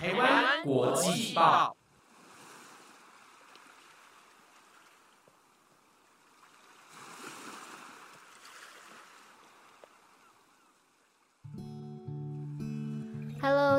台湾国际报。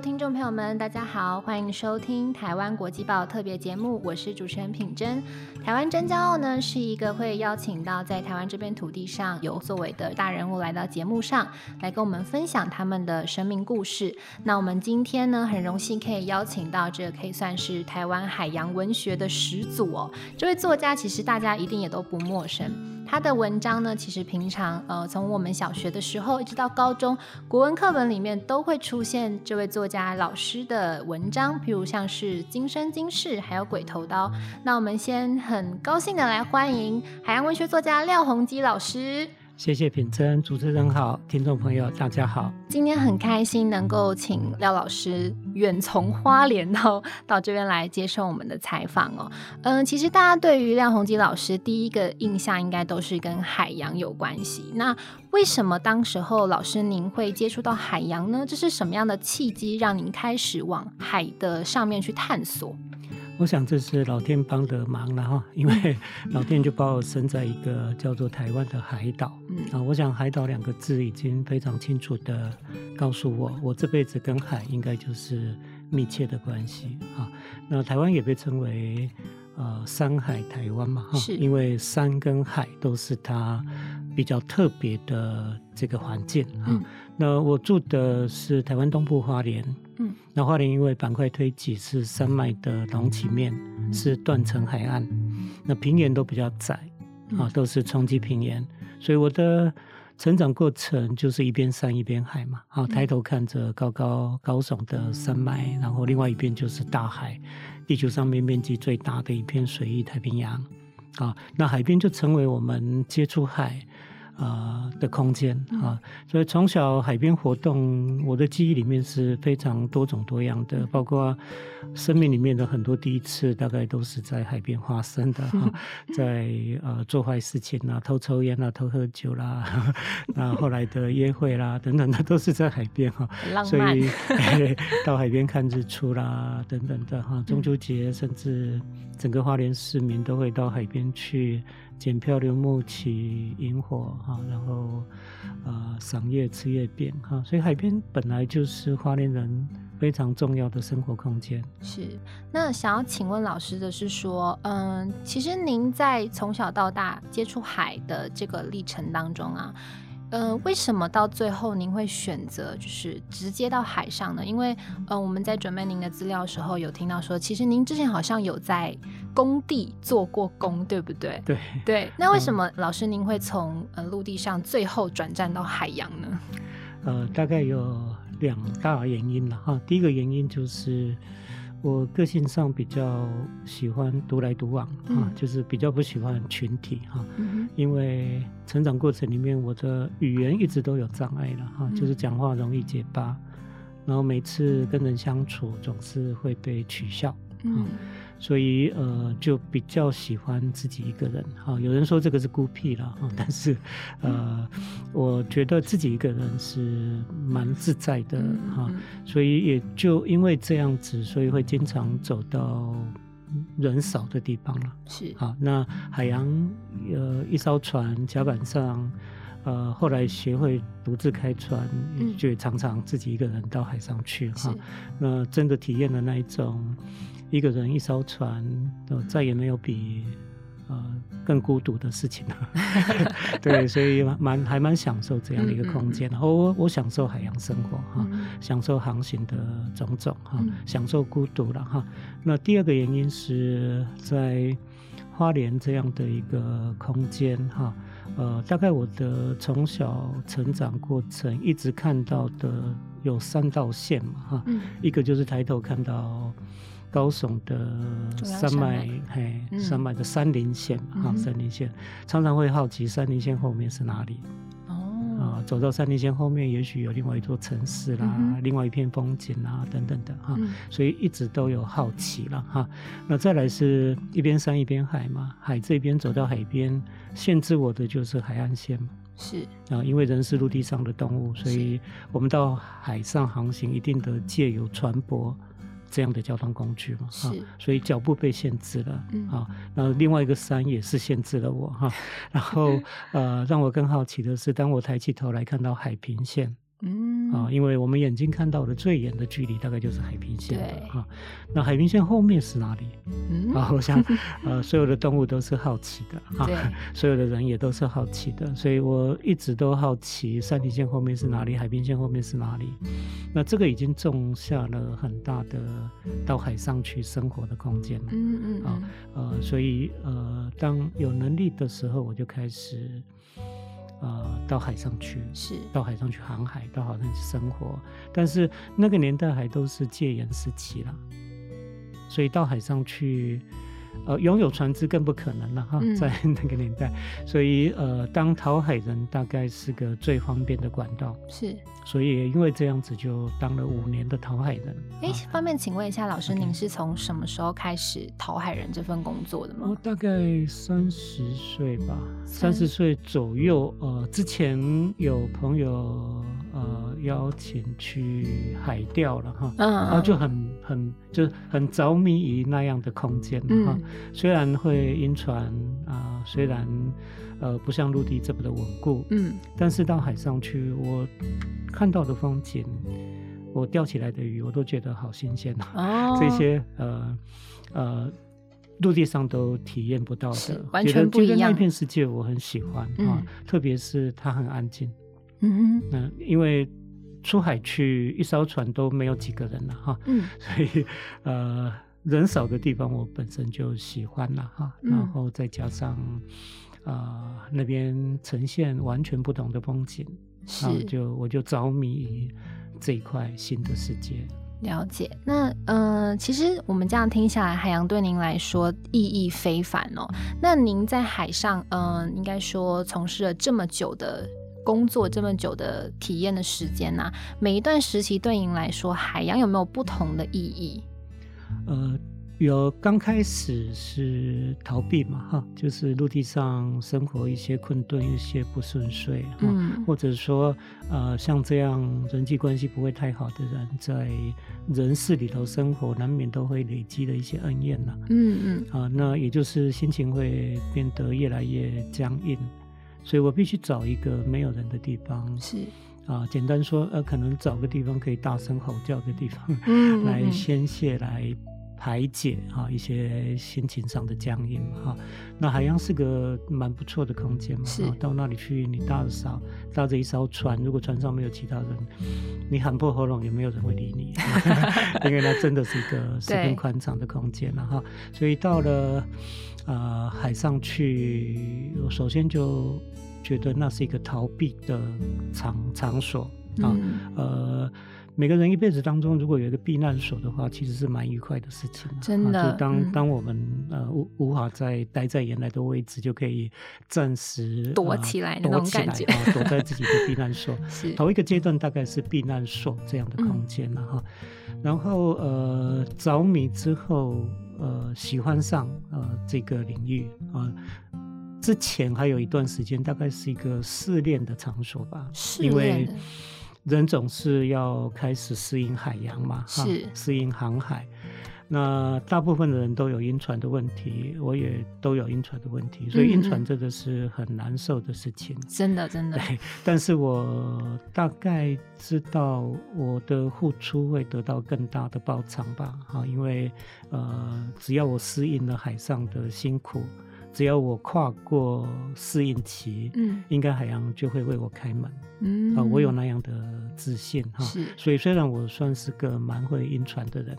听众朋友们，大家好，欢迎收听台湾国际报特别节目，我是主持人品珍。台湾真骄傲呢，是一个会邀请到在台湾这片土地上有作为的大人物来到节目上，来跟我们分享他们的生命故事。那我们今天呢，很荣幸可以邀请到这可以算是台湾海洋文学的始祖哦，这位作家其实大家一定也都不陌生。他的文章呢，其实平常呃，从我们小学的时候一直到高中，国文课本里面都会出现这位作家老师的文章，譬如像是《今生今世》，还有《鬼头刀》。那我们先很高兴的来欢迎海洋文学作家廖鸿基老师。谢谢品珍，主持人好，听众朋友大家好。今天很开心能够请廖老师远从花莲到到这边来接受我们的采访哦。嗯，其实大家对于廖鸿基老师第一个印象应该都是跟海洋有关系。那为什么当时候老师您会接触到海洋呢？这是什么样的契机让您开始往海的上面去探索？我想这是老天帮的忙了哈，因为 老天就把我生在一个叫做台湾的海岛。啊，我想海岛两个字已经非常清楚的告诉我，我这辈子跟海应该就是密切的关系啊。那台湾也被称为呃山海台湾嘛，哈，因为山跟海都是它比较特别的这个环境啊。那我住的是台湾东部花莲。嗯，那花莲因为板块推挤是山脉的隆起面，是断层海岸，那平原都比较窄，啊，都是冲击平原，所以我的成长过程就是一边山一边海嘛，啊，抬头看着高高高耸的山脉，然后另外一边就是大海，地球上面面积最大的一片水域太平洋，啊，那海边就成为我们接触海。啊的空间啊，所以从小海边活动，我的记忆里面是非常多种多样的，包括生命里面的很多第一次，大概都是在海边发生的 哈，在呃做坏事情啦，偷抽烟啦，偷喝酒啦，那后来的约会啦等等的，都是在海边哈，所以 到海边看日出啦等等的哈，中秋节甚至整个花莲市民都会到海边去。捡漂流木、起萤火哈，然后呃赏月、吃月饼哈，所以海边本来就是花莲人非常重要的生活空间。是，那想要请问老师的是说，嗯，其实您在从小到大接触海的这个历程当中啊。呃，为什么到最后您会选择就是直接到海上呢？因为呃，我们在准备您的资料的时候有听到说，其实您之前好像有在工地做过工，对不对？对对。那为什么老师您会从呃陆地上最后转战到海洋呢？呃，大概有两大原因了哈。第一个原因就是。我个性上比较喜欢独来独往啊，就是比较不喜欢群体哈，因为成长过程里面我的语言一直都有障碍了哈，就是讲话容易结巴，然后每次跟人相处总是会被取笑啊。所以呃，就比较喜欢自己一个人哈。有人说这个是孤僻了哈，但是呃，我觉得自己一个人是蛮自在的哈。所以也就因为这样子，所以会经常走到人少的地方了。是好，那海洋呃一艘船甲板上，呃后来学会独自开船，就常常自己一个人到海上去哈。那真的体验了那一种。一个人一艘船，呃，再也没有比呃更孤独的事情了。对，所以蛮还蛮享受这样的一个空间的。我我享受海洋生活哈，享受航行的种种哈，享受孤独了哈。那第二个原因是在花莲这样的一个空间哈，呃，大概我的从小成长过程一直看到的有三道线嘛哈，一个就是抬头看到。高耸的山脉，嘿，山脉的山林线嘛，哈，山林线。常常会好奇山林线后面是哪里。哦，啊，走到山林线后面，也许有另外一座城市啦，另外一片风景啦，等等的哈，所以一直都有好奇了哈。那再来是一边山一边海嘛，海这边走到海边，限制我的就是海岸线嘛。是。啊，因为人是陆地上的动物，所以我们到海上航行，一定得借由船舶。这样的交通工具嘛，啊，所以脚步被限制了，啊，然后另外一个山也是限制了我哈，然后 呃，让我更好奇的是，当我抬起头来看到海平线。嗯啊，因为我们眼睛看到的最远的距离大概就是海平线了哈。那海平线后面是哪里？嗯啊，我想 呃，所有的动物都是好奇的哈，所有的人也都是好奇的，所以我一直都好奇山体线后面是哪里，海平线后面是哪里。那这个已经种下了很大的到海上去生活的空间了。嗯嗯啊呃，所以呃，当有能力的时候，我就开始。呃，到海上去，是到海上去航海，到海上去生活。但是那个年代还都是戒严时期了，所以到海上去。呃，拥有船只更不可能了哈，在那个年代，所以呃，当讨海人大概是个最方便的管道，是，所以因为这样子就当了五年的讨海人。哎，方便请问一下老师，您是从什么时候开始讨海人这份工作的吗？我大概三十岁吧，三十。岁左右。呃，之前有朋友呃邀请去海钓了哈，嗯，然后就很很就是很着迷于那样的空间哈。虽然会晕船啊，虽然呃不像陆地这么的稳固，嗯，但是到海上去，我看到的风景，我钓起来的鱼，我都觉得好新鲜啊！这些呃呃陆地上都体验不到的，完全不一样。那片世界我很喜欢啊，特别是它很安静，嗯嗯，因为出海去一艘船都没有几个人了哈，嗯，所以呃。人少的地方，我本身就喜欢了哈，然后再加上，啊，那边呈现完全不同的风景，是，就我就着迷于这一块新的世界。了解，那呃，其实我们这样听下来，海洋对您来说意义非凡哦。那您在海上，嗯，应该说从事了这么久的工作，这么久的体验的时间呢，每一段时期对您来说，海洋有没有不同的意义？呃，有刚开始是逃避嘛，哈，就是陆地上生活一些困顿，一些不顺遂，嗯，或者说，呃，像这样人际关系不会太好的人，在人世里头生活，难免都会累积的一些恩怨了，嗯嗯，啊，那也就是心情会变得越来越僵硬，所以我必须找一个没有人的地方，是。啊，简单说，呃，可能找个地方可以大声吼叫的地方，嗯，来宣泄、来排解啊一些心情上的僵硬嘛哈。那海洋是个蛮不错的空间嘛，是。到那里去，你搭着艘搭着一艘船，如果船上没有其他人，你喊破喉咙也没有人会理你，因为那真的是一个十分宽敞的空间了哈。所以到了呃海上去，我首先就。觉得那是一个逃避的场场所啊，呃，每个人一辈子当中，如果有一个避难所的话，其实是蛮愉快的事情。真的，就当当我们呃无无法再待在原来的位置，就可以暂时躲起来那种感觉，躲在自己的避难所。是头一个阶段大概是避难所这样的空间了哈，然后呃着迷之后呃喜欢上呃这个领域啊。之前还有一段时间，大概是一个试炼的场所吧，因为人总是要开始适应海洋嘛，是适应航海。那大部分的人都有晕船的问题，我也都有晕船的问题，所以晕船真的是很难受的事情，真的真的。对，但是我大概知道我的付出会得到更大的报偿吧，哈，因为呃，只要我适应了海上的辛苦。只要我跨过适应期，嗯，应该海洋就会为我开门，嗯，啊，我有那样的自信哈。是，所以虽然我算是个蛮会晕船的人，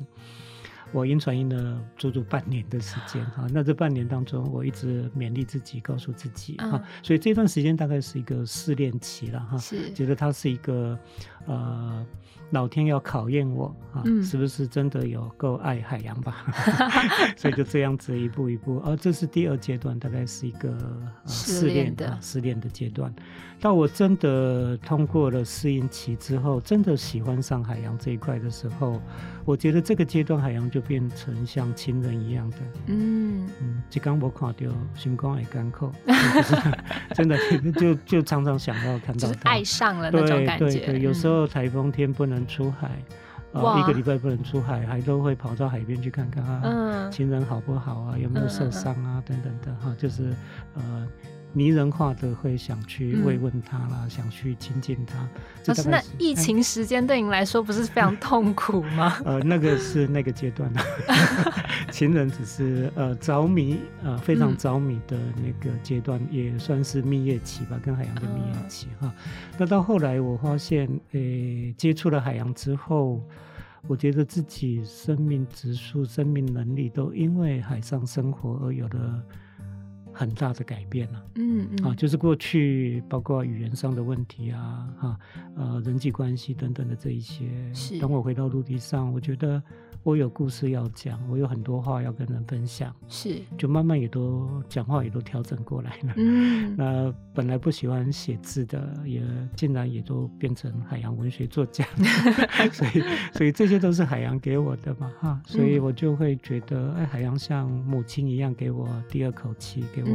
我晕船晕了足足半年的时间哈。那这半年当中，我一直勉励自己，告诉自己哈。所以这段时间大概是一个试炼期了哈。是，觉得它是一个呃。老天要考验我啊，是不是真的有够爱海洋吧？所以就这样子一步一步，而这是第二阶段，大概是一个试炼的试炼的阶段。到我真的通过了适应期之后，真的喜欢上海洋这一块的时候，我觉得这个阶段海洋就变成像亲人一样的。嗯嗯，就刚我看到星光也干扣，真的 就就常常想要看到他，爱上了那种感觉。对对对，有时候台风天不能出海，呃，一个礼拜不能出海，还都会跑到海边去看看啊，情人好不好啊，有没有受伤啊，等等的哈，就是呃。迷人化的会想去慰问他啦，想去亲近他。老师，那疫情时间对你来说不是非常痛苦吗？呃，那个是那个阶段啊，情人只是呃着迷呃非常着迷的那个阶段，也算是蜜月期吧，跟海洋的蜜月期哈。那到后来我发现，诶，接触了海洋之后，我觉得自己生命指数、生命能力都因为海上生活而有了。很大的改变了，嗯嗯，啊，就是过去包括语言上的问题啊，哈，呃，人际关系等等的这一些，是。当我回到陆地上，我觉得。我有故事要讲，我有很多话要跟人分享，是，就慢慢也都讲话也都调整过来了。嗯，那本来不喜欢写字的，也竟然也都变成海洋文学作家，所以，所以这些都是海洋给我的嘛，哈，所以我就会觉得，哎，海洋像母亲一样给我第二口气，给我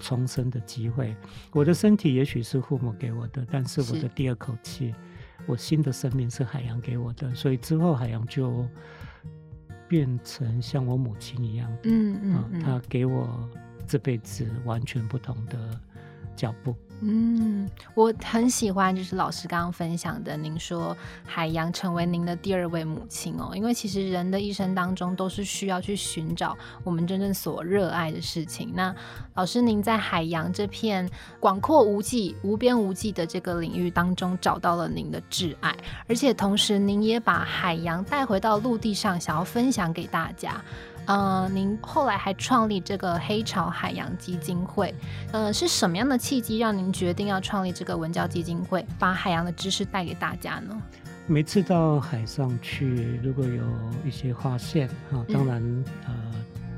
重生的机会。我的身体也许是父母给我的，但是我的第二口气，我新的生命是海洋给我的，所以之后海洋就。变成像我母亲一样，嗯嗯，她给我这辈子完全不同的脚步。嗯，我很喜欢，就是老师刚刚分享的，您说海洋成为您的第二位母亲哦，因为其实人的一生当中都是需要去寻找我们真正所热爱的事情。那老师，您在海洋这片广阔无际、无边无际的这个领域当中找到了您的挚爱，而且同时您也把海洋带回到陆地上，想要分享给大家。呃，您后来还创立这个黑潮海洋基金会，呃，是什么样的契机让您决定要创立这个文教基金会，把海洋的知识带给大家呢？每次到海上去，如果有一些发现，哈，当然呃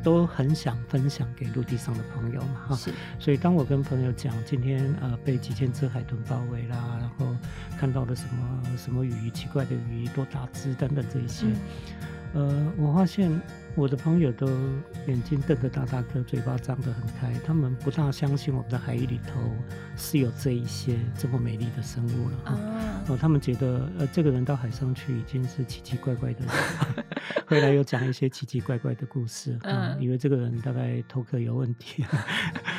都很想分享给陆地上的朋友嘛，哈。所以当我跟朋友讲今天呃被几千只海豚包围啦，然后看到了什么什么鱼，奇怪的鱼，多大只等等这一些，呃，我发现。我的朋友都眼睛瞪得大大颗，嘴巴张得很开，他们不大相信我们的海域里头是有这一些这么美丽的生物了。哦，他们觉得呃，这个人到海上去已经是奇奇怪怪的人，回来又讲一些奇奇怪怪的故事，嗯，以为这个人大概头壳有问题。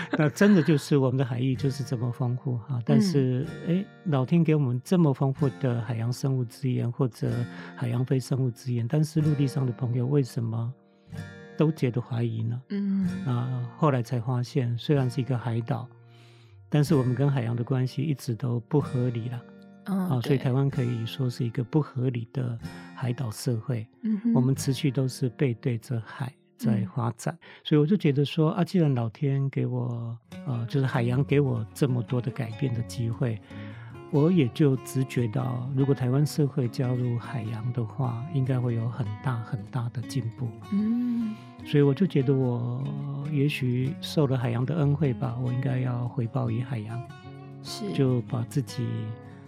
那真的就是我们的海域就是这么丰富哈，但是哎，老天给我们这么丰富的海洋生物资源或者海洋非生物资源，但是陆地上的朋友为什么？都觉得怀疑呢，嗯。啊，后来才发现，虽然是一个海岛，但是我们跟海洋的关系一直都不合理了，啊，所以台湾可以说是一个不合理的海岛社会，嗯，我们持续都是背对着海在发展，所以我就觉得说啊，既然老天给我，呃，就是海洋给我这么多的改变的机会。我也就直觉到，如果台湾社会加入海洋的话，应该会有很大很大的进步。嗯，所以我就觉得，我也许受了海洋的恩惠吧，我应该要回报于海洋，是就把自己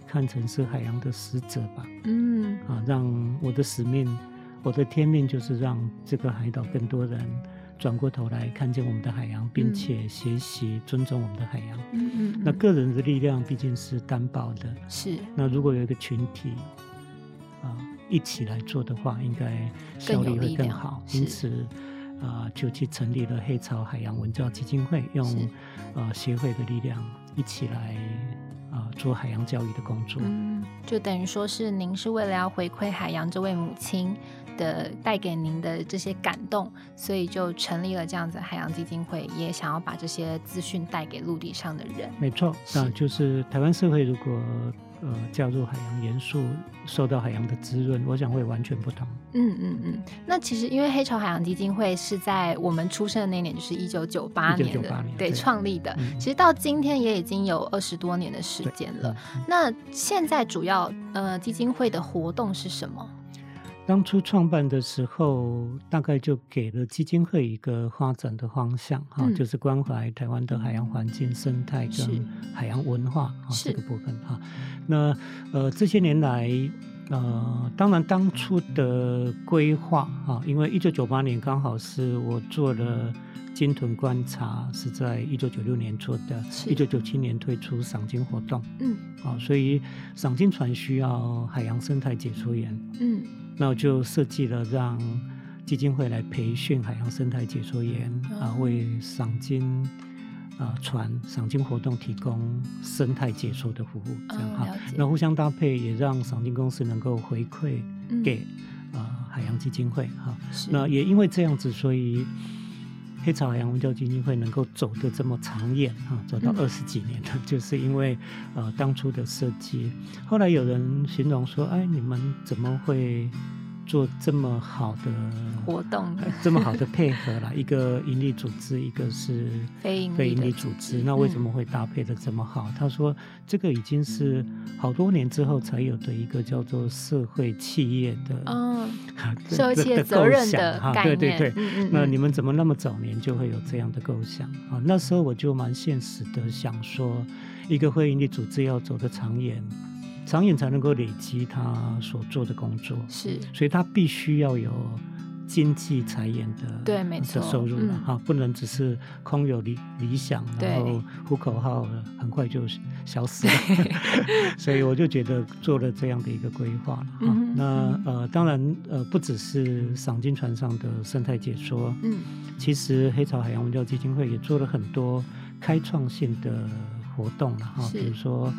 看成是海洋的使者吧。嗯，啊，让我的使命，我的天命就是让这个海岛更多人。转过头来看见我们的海洋，并且学习尊重我们的海洋。嗯嗯。那个人的力量毕竟是单薄的。是。那如果有一个群体啊一起来做的话，应该效率会更好。因此啊，就去成立了黑潮海洋文教基金会，用啊协会的力量一起来啊做海洋教育的工作。嗯，就等于说是您是为了要回馈海洋这位母亲。的带给您的这些感动，所以就成立了这样子海洋基金会，也想要把这些资讯带给陆地上的人。没错，那就是台湾社会如果呃加入海洋元素，受到海洋的滋润，我想会完全不同。嗯嗯嗯。那其实因为黑潮海洋基金会是在我们出生的那年，就是一九九八年的，对创立的。其实到今天也已经有二十多年的时间了。那现在主要呃基金会的活动是什么？当初创办的时候，大概就给了基金会一个发展的方向，哈，就是关怀台湾的海洋环境、生态跟海洋文化啊这个部分哈。那呃这些年来，呃当然当初的规划啊，因为一九九八年刚好是我做了鲸豚观察，是在一九九六年做的，一九九七年推出赏金活动，嗯，啊，所以赏金船需要海洋生态解说员，嗯。那我就设计了让基金会来培训海洋生态解说员啊，为赏金啊船赏金活动提供生态解说的服务，这样哈。那互相搭配，也让赏金公司能够回馈给啊海洋基金会哈。那也因为这样子，所以。黑潮海洋文教基金会能够走得这么长远啊，走到二十几年了，就是因为呃当初的设计。后来有人形容说：“哎，你们怎么会？”做这么好的活动，这么好的配合了，一个盈利组织，一个是非盈利组织，那为什么会搭配的这么好？他说，这个已经是好多年之后才有的一个叫做社会企业的，嗯，社会企业责任的概念。对对对，那你们怎么那么早年就会有这样的构想啊？那时候我就蛮现实的想说，一个非盈利组织要走得长远。长远才能够累积他所做的工作，是，所以他必须要有经济财源的对，没错，收入了哈，不能只是空有理理想，然后呼口号，很快就消失了。所以我就觉得做了这样的一个规划了哈。那呃，当然呃，不只是赏金船上的生态解说，嗯，其实黑潮海洋文教基金会也做了很多开创性的活动了哈，比如说。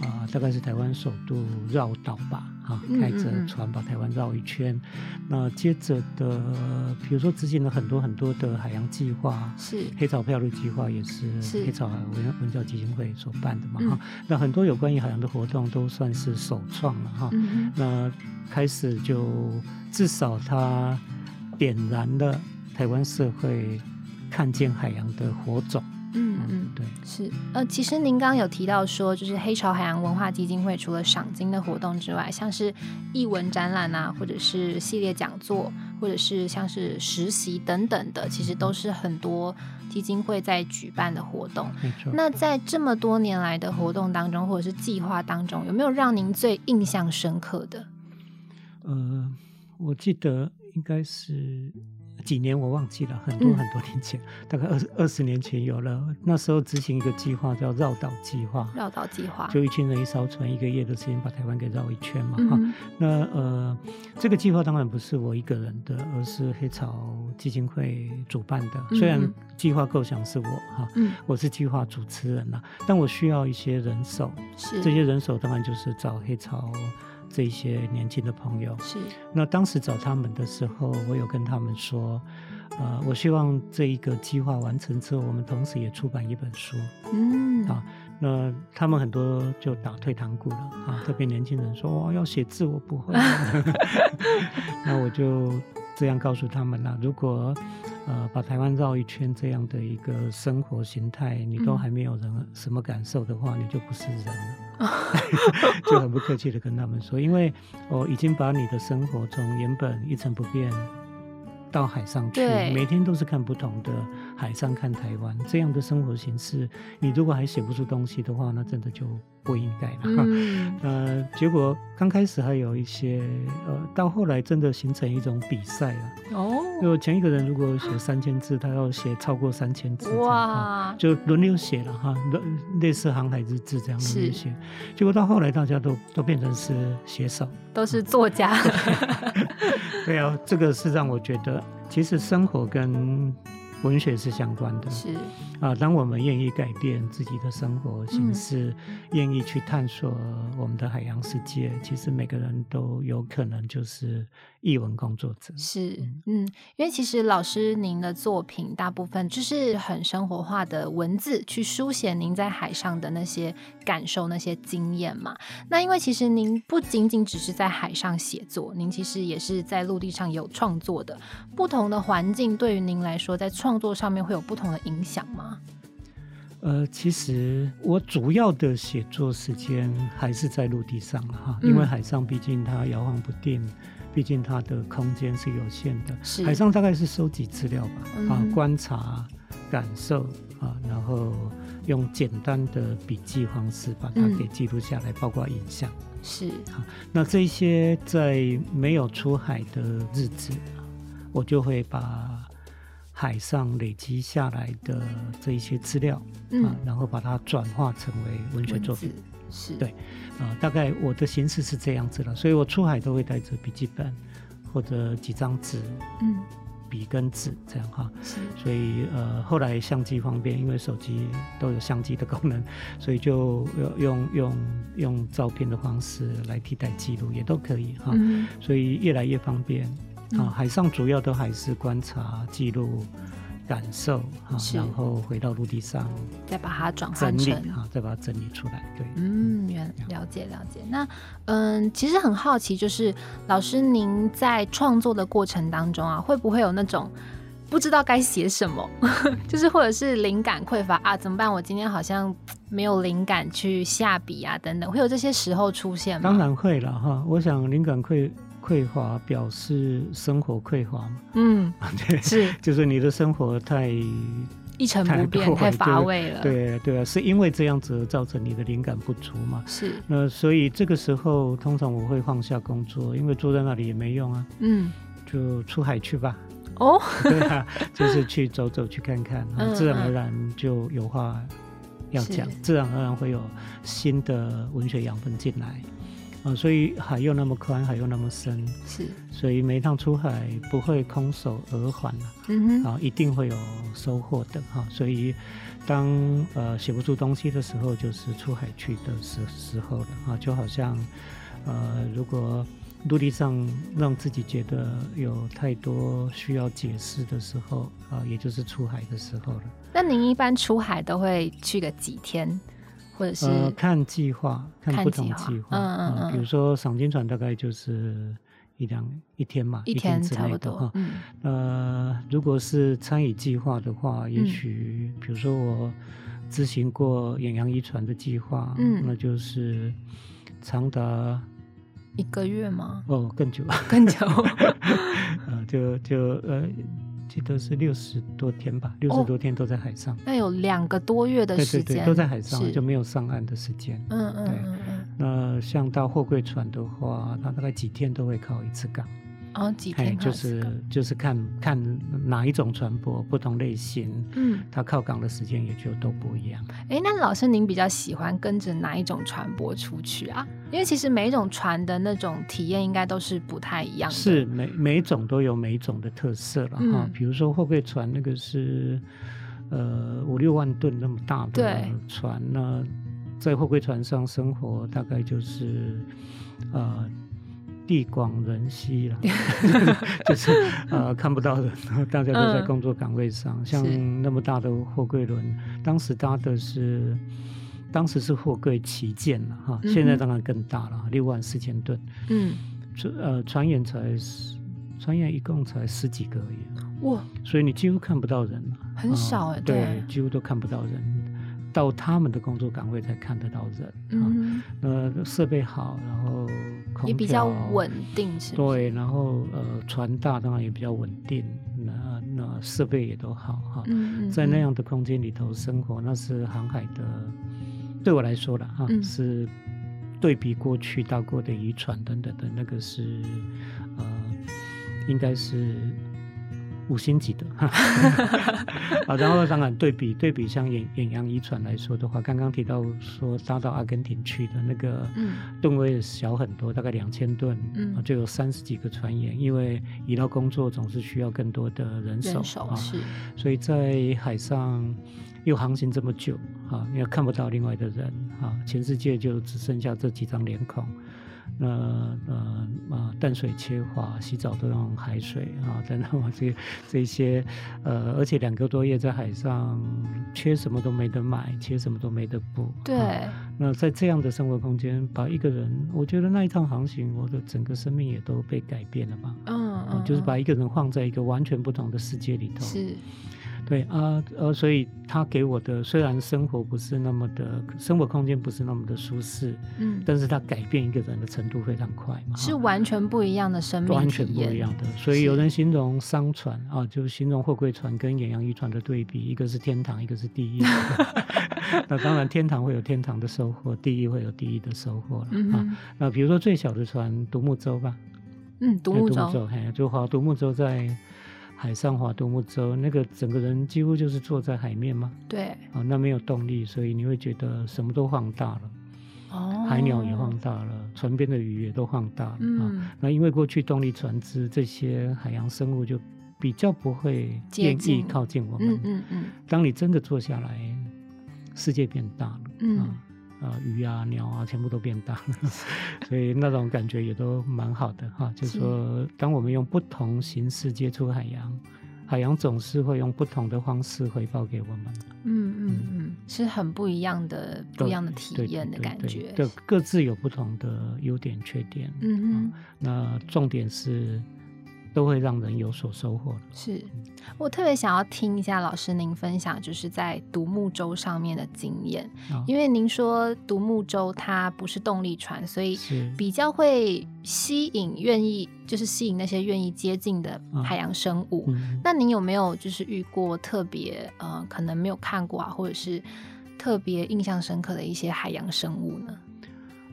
啊，大概是台湾首度绕岛吧，哈，开着船把台湾绕一圈。那接着的，比如说执行了很多很多的海洋计划，是黑潮漂流计划，也是黑潮文文教基金会所办的嘛，哈。那很多有关于海洋的活动都算是首创了，哈。那开始就至少它点燃了台湾社会看见海洋的火种。嗯嗯，对，是呃，其实您刚刚有提到说，就是黑潮海洋文化基金会除了赏金的活动之外，像是译文展览啊，或者是系列讲座，或者是像是实习等等的，其实都是很多基金会在举办的活动。没错。那在这么多年来的活动当中，或者是计划当中，有没有让您最印象深刻的？呃，我记得应该是。几年我忘记了，很多很多年前，大概二十二十年前有了。那时候执行一个计划叫绕岛计划，绕岛计划就一群人一艘船，一个月的时间把台湾给绕一圈嘛。哈，那呃，这个计划当然不是我一个人的，而是黑潮基金会主办的。虽然计划构想是我哈，我是计划主持人呐，但我需要一些人手，是这些人手当然就是找黑潮。这些年轻的朋友是，那当时找他们的时候，我有跟他们说，呃，我希望这一个计划完成之后，我们同时也出版一本书。嗯，啊，那他们很多就打退堂鼓了啊，特别年轻人说，哇，要写字我不会。那我就这样告诉他们了，如果。呃，把台湾绕一圈这样的一个生活形态，你都还没有人什么感受的话，你就不是人了。就很不客气的跟他们说，因为我已经把你的生活从原本一成不变。到海上去，每天都是看不同的海上看台湾这样的生活形式。你如果还写不出东西的话，那真的就不应该了。呃，结果刚开始还有一些，呃，到后来真的形成一种比赛了。哦，就前一个人如果写三千字，他要写超过三千字，哇，就轮流写了哈，类似航海日志这样轮流写。结果到后来大家都都变成是写手，都是作家。对啊，这个是让我觉得，其实生活跟。文学是相关的，是。啊，当我们愿意改变自己的生活形式，愿意去探索我们的海洋世界，其实每个人都有可能就是译文工作者。是，嗯，因为其实老师您的作品大部分就是很生活化的文字，去书写您在海上的那些感受、那些经验嘛。那因为其实您不仅仅只是在海上写作，您其实也是在陆地上有创作的。不同的环境对于您来说，在创创作上面会有不同的影响吗？呃，其实我主要的写作时间还是在陆地上了哈，因为海上毕竟它摇晃不定，毕竟它的空间是有限的。海上大概是收集资料吧，啊，观察、感受啊，然后用简单的笔记方式把它给记录下来，包括影像。是啊，那这些在没有出海的日子，我就会把。海上累积下来的这一些资料啊，然后把它转化成为文学作品，是对啊，大概我的形式是这样子了，所以我出海都会带着笔记本或者几张纸，嗯，笔跟纸这样哈。是，所以呃，后来相机方便，因为手机都有相机的功能，所以就用用用照片的方式来替代记录也都可以哈。嗯所以越来越方便啊。嗯海上主要都还是观察、记录、感受哈，然后回到陆地上再把它转整换成。理哈，再把它整理出来。对，嗯，原了解了解。那嗯，其实很好奇，就是老师您在创作的过程当中啊，会不会有那种不知道该写什么，就是或者是灵感匮乏啊？怎么办？我今天好像没有灵感去下笔啊，等等，会有这些时候出现吗？当，然会了哈。我想灵感匮匮乏表示生活匮乏嘛，嗯，对，是就是你的生活太一成太不变，多太乏味了。，对对啊，是因为这样子而造成你的灵感不足嘛。是，那所以这个时候，通常我会放下工作，因为坐在那里也没用啊，嗯，就出海去吧。哦，对啊，就是去走走，去看看，自然而然就有话要讲是，自然而然会有新的文学养分进来。啊，所以海又那么宽，海又那么深，是，所以每一趟出海不会空手而返啊，嗯哼，啊，一定会有收获的哈、所以当呃写不出东西的时候，就是出海去的时时候了啊，就好像呃如果陆地上让自己觉得有太多需要解释的时候啊，也就是出海的时候了。那您一般出海都会去个几天，或者是？呃，看计划，看看不同计划嗯嗯嗯啊比如说赏金船大概就是一两一天嘛，一天之差不多内的哈，。嗯呃，如果是参与计划的话，也嗯许、比如说我执行过远洋渔船的计划，嗯那就是长达一个月吗？哦更久，更久？呃，就就呃，记得是六十多天吧，六哦十多天都在海上，那有两个多月的时间，对对对，都在海上，就没有上岸的时间。嗯嗯对。嗯嗯，那像到货柜船的话，它大概几天都会靠一次港。然后几哎，天看就是就是看看哪一种船舶，不同类型，嗯，它靠港的时间也就都不一样。哎，那老师您比较喜欢跟着哪一种船舶出去啊？因为其实每一种船的那种体验应该都是不太一样的。是每每一种都有每一种的特色了哈嗯。比如说货柜船那个是呃五六万吨那么大的对船，那在货柜船上生活大概就是呃。地广人稀了，就是呃看不到人，大家都在嗯工作岗位上。像那么大的货柜轮，当时搭的是，当时是货柜旗舰了哈，嗯现在当然更大了，六万四千吨。嗯，船呃船员才十船员一共才十几个而已，哇，所以你几乎看不到人了，很少哎、对，，几乎都看不到人，到他们的工作岗位才看得到人。啊，嗯，那设备好，然后空也比较稳定，是是？对，然后呃船大当然也比较稳定，那那设备也都好哈。在那嗯样的空间里头生活，那是航海的，对我来说了哈，嗯是对比过去到过的渔船等等的那个是，呃，应该是五星级的。哈。啊，然后当然对比对比像远远洋渔船来说的话，刚刚提到说搭到阿根廷去的那个嗯。吨位小很多，大概两千吨，嗯。啊就有三十几个船员，因为移到工作总是需要更多的人手啊，是，所以在海上又航行这么久啊，你也看不到另外的人啊，全世界就只剩下这几张脸孔。那呃啊，淡水切华，洗澡都用海水啊，等等啊，这这些呃，而且两个多月在海上，缺什么都没得买，缺什么都没得补。对，啊那在这样的生活空间，把一个人，我觉得那一趟航行，我的整个生命也都被改变了嘛。嗯啊嗯，嗯就是把一个人放在一个完全不同的世界里头。是，对啊，呃，所以他给我的虽然生活不是那么的，生活空间不是那么的舒适，嗯，但是他改变一个人的程度非常快嘛，是完全不一样的生命完全不一样的。所以有人形容商船啊，就形容货柜船跟远洋渔船的对比，一个是天堂，一个是地狱。那当然，天堂会有天堂的收获，地狱会有地狱的收获了、啊。那比如说最小的船独木舟吧，嗯，独木舟，嘿，就划独木舟在海上划独木舟，那个整个人几乎就是坐在海面嘛，对，啊，那没有动力，所以你会觉得什么都放大了，哦，海鸟也放大了，船边的鱼也都放大了啊。那因为过去动力船只，这些海洋生物就比较不会愿意靠近我们。嗯嗯嗯。当你真的坐下来，世界变大了。嗯。啊，鱼啊、鸟啊，全部都变大了，所以那种感觉也都蛮好的哈。就是说，当我们用不同形式接触海洋。海洋总是会用不同的方式回报给我们。嗯嗯嗯，是很不一样的、不一样的体验的感觉。对，各自有不同的优点、缺点。嗯嗯，那重点是。都会让人有所收获。是我特别想要听一下老师您分享，就是在独木舟上面的经验。因为您说独木舟它不是动力船，所以比较会吸引愿意，就是吸引那些愿意接近的海洋生物。那您有没有就是遇过特别呃，可能没有看过啊，或者是特别印象深刻的一些海洋生物呢？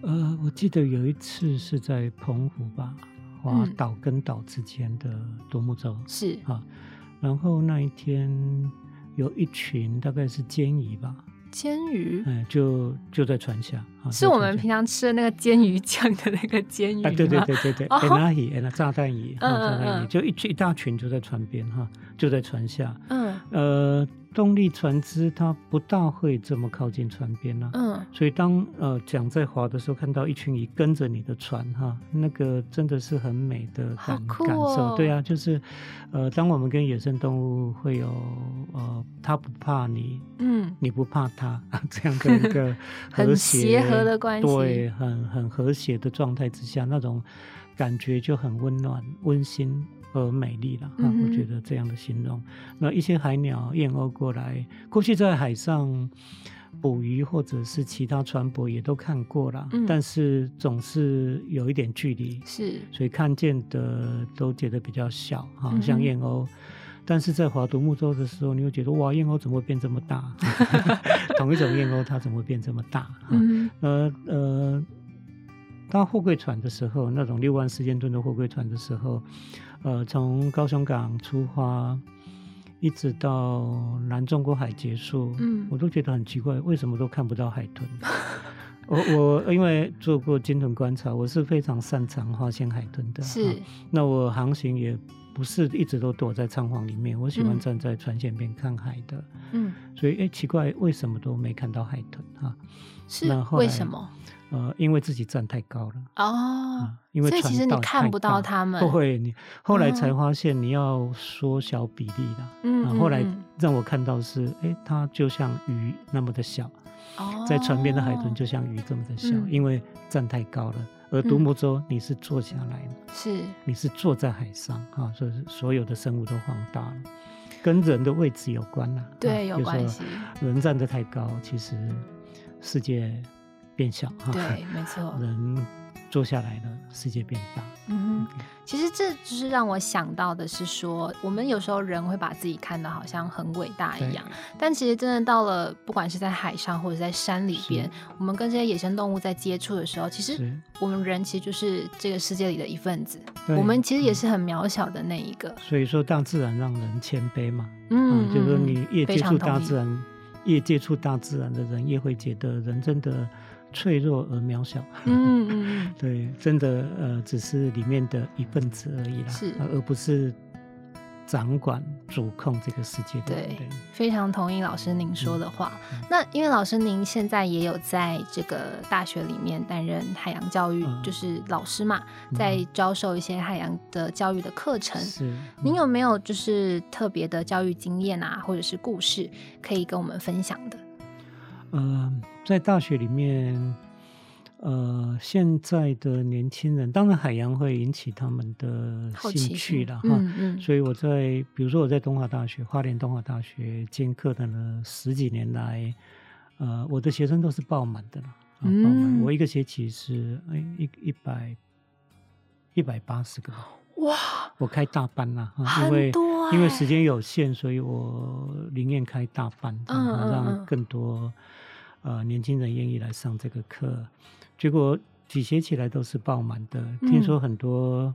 呃，我记得有一次是在澎湖吧。划岛跟岛之间的独木舟是。啊，然后那一天有一群大概是煎鱼吧，煎鱼，嗯，就就在船下，是我们平常吃的那个煎鱼酱的那个煎鱼啊，对对对对对，哎那鱼哎那炸弹鱼，炸弹鱼，就一群一大群就在船边哈，就在船下，嗯。呃。动力船只它不大会这么靠近船边呢，嗯，所以当呃桨在划的时候，看到一群鱼跟着你的船哈，那个真的是很美的感感受，对啊，就是呃，当我们跟野生动物会有呃，它不怕你，嗯，你不怕它 这样的一个 很协和的关系，对，很很和谐的状态之下，那种感觉就很温暖温馨。而美丽了哈，我觉得这样的形容。那一些海鸟、燕鸥过来，过去在海上捕鱼或者是其他船舶也都看过了，但是总是有一点距离，是，所以看见的都觉得比较小哈，像燕鸥。但是在划独木舟的时候，你会觉得哇，燕鸥怎么会变这么大？同一种燕鸥，它怎么会变这么大？嗯，呃呃，当货柜船的时候，那种六万四千吨的货柜船的时候。呃，从高雄港出发，一直到南中国海结束，嗯，我都觉得很奇怪，为什么都看不到海豚？我我因为做过鲸豚观察，我是非常擅长发现海豚的。是，那我航行也不是一直都躲在舱房里面，我喜欢站在船舷边看海的。嗯，所以哎，奇怪，为什么都没看到海豚啊？是为什么？呃，因为自己站太高了哦，因为所以其实你看不到他们，不会。你后来才发现你要缩小比例的，嗯，后来让我看到是，哎，它就像鱼那么的小，哦，在船边的海豚就像鱼这么的小，因为站太高了。而独木舟你是坐下来的，是，你是坐在海上啊，所以所有的生物都放大了，跟人的位置有关呐，对，有关系。人站得太高，其实世界。变小哈，对，没错。人坐下来了，世界变大。嗯，其实这就是让我想到的是说，我们有时候人会把自己看得好像很伟大一样，但其实真的到了，不管是在海上或者在山里边，我们跟这些野生动物在接触的时候，其实我们人其实就是这个世界里的一份子，我们其实也是很渺小的那一个。所以说，大自然让人谦卑嘛。嗯，就是说你越接触大自然，越接触大自然的人，越会觉得人真的。脆弱而渺小，嗯嗯 对，真的呃，只是里面的一份子而已啦，是，而不是掌管、主控这个世界的。对，非常同意老师您说的话。那因为老师您现在也有在这个大学里面担任海洋教育，就是老师嘛，在教授一些海洋的教育的课程。是，您有没有就是特别的教育经验啊，或者是故事可以跟我们分享的？呃，在大学里面，呃，现在的年轻人当然海洋会引起他们的兴趣了哈，所以我在比如说我在东华大学花莲东华大学兼课的呢十几年来，呃，我的学生都是爆满的了，爆满，我一个学期是哎一一百一百八十个，哇，我开大班了，因为因为时间有限，所以我宁愿开大班，让更多。呃，年轻人愿意来上这个课，结果几学起来都是爆满的。听说很多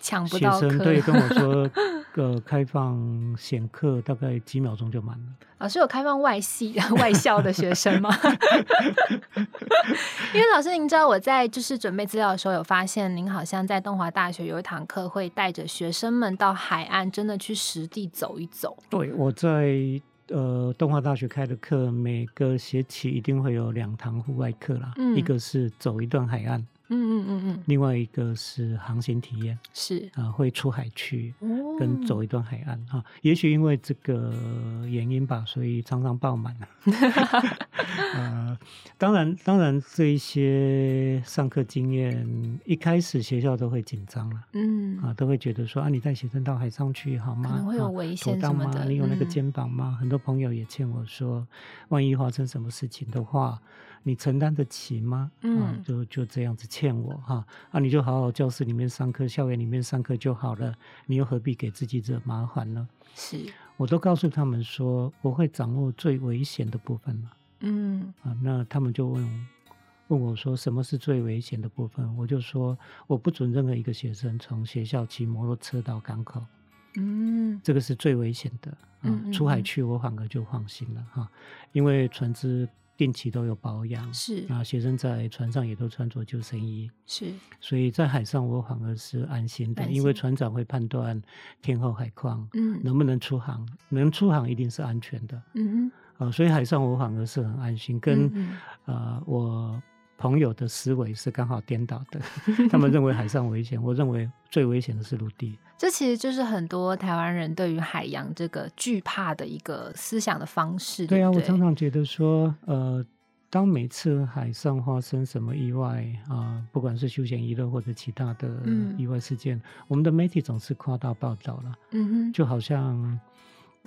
抢不到学生对跟我说，呃开放显课大概几秒钟就满了。老师有开放外系 外校的学生吗？因为老师您知道我在就是准备资料的时候有发现，您好像在东华大学有一堂课会带着学生们到海岸，真的去实地走一走。对，我在呃动画大学开的课，每个学期一定会有两堂户外课啦，一个是走一段海岸。嗯嗯嗯嗯，另外一个是航行体验，是啊，会出海去跟走一段海岸哈。也许因为这个原因吧，所以常常爆满了。呃，当然，当然这一些上课经验，一开始学校都会紧张了，嗯啊，都会觉得说啊，你带学生到海上去好吗？可能会有危险什么的。你有那个肩膀吗？很多朋友也劝我说，万一发生什么事情的话。你承担得起吗？嗯，就就这样子欠我哈，啊，你就好好教室里面上课，校园里面上课就好了，你又何必给自己惹麻烦呢？是，我都告诉他们说，我会掌握最危险的部分嘛。嗯，啊，那他们就问问我说，什么是最危险的部分？我就说，我不准任何一个学生从学校骑摩托车到港口。嗯，这个是最危险的。嗯，出海去我反而就放心了哈，因为船只。定期都有保养，是。啊，学生在船上也都穿着救生衣，是，所以在海上我反而是安心的，因为船长会判断天后海况，嗯，能不能出航，能出航一定是安全的，嗯哼，啊，所以海上我反而是很安心，跟啊我。朋友的思维是刚好颠倒的，他们认为海上危险，我认为最危险的是陆地。这其实就是很多台湾人对于海洋这个惧怕的一个思想的方式。对啊，我常常觉得说，呃，当每次海上发生什么意外啊，不管是休闲娱乐或者其他的意外事件，我们的媒体总是夸大报道了，嗯哼，就好像。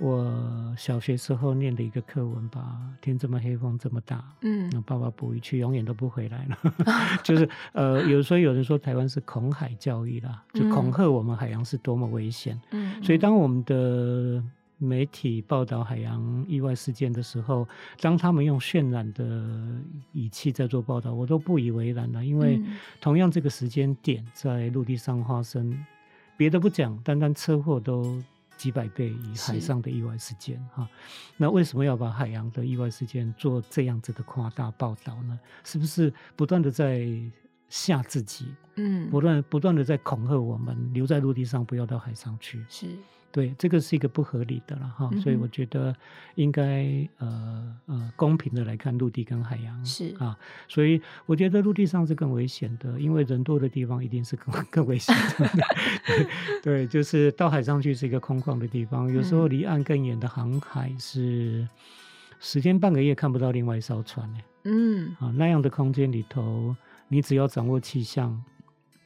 我小学时候念的一个课文吧，天这么黑，风这么大，嗯，那爸爸捕鱼去，永远都不回来了。就是呃，有时候有人说台湾是恐海教育啦，就恐吓我们海洋是多么危险。嗯，所以当我们的媒体报道海洋意外事件的时候，当他们用渲染的语气在做报道，我都不以为然了，因为同样这个时间点在陆地上发生，别的不讲，单单车祸都。几百倍于海上的意外事件哈，那为什么要把海洋的意外事件做这样子的夸大报道呢？是不是不断的在吓自己？嗯，不断不断的在恐吓我们，留在陆地上，不要到海上去。是。对，这个是一个不合理的了哈，所以我觉得应该呃呃公平的来看陆地跟海洋是啊，所以我觉得陆地上是更危险的，因为人多的地方一定是更 更危险的。对，就是到海上去是一个空旷的地方，有时候离岸更远的航海是十天半个月看不到另外一艘船呢。嗯，啊那样的空间里头，你只要掌握气象。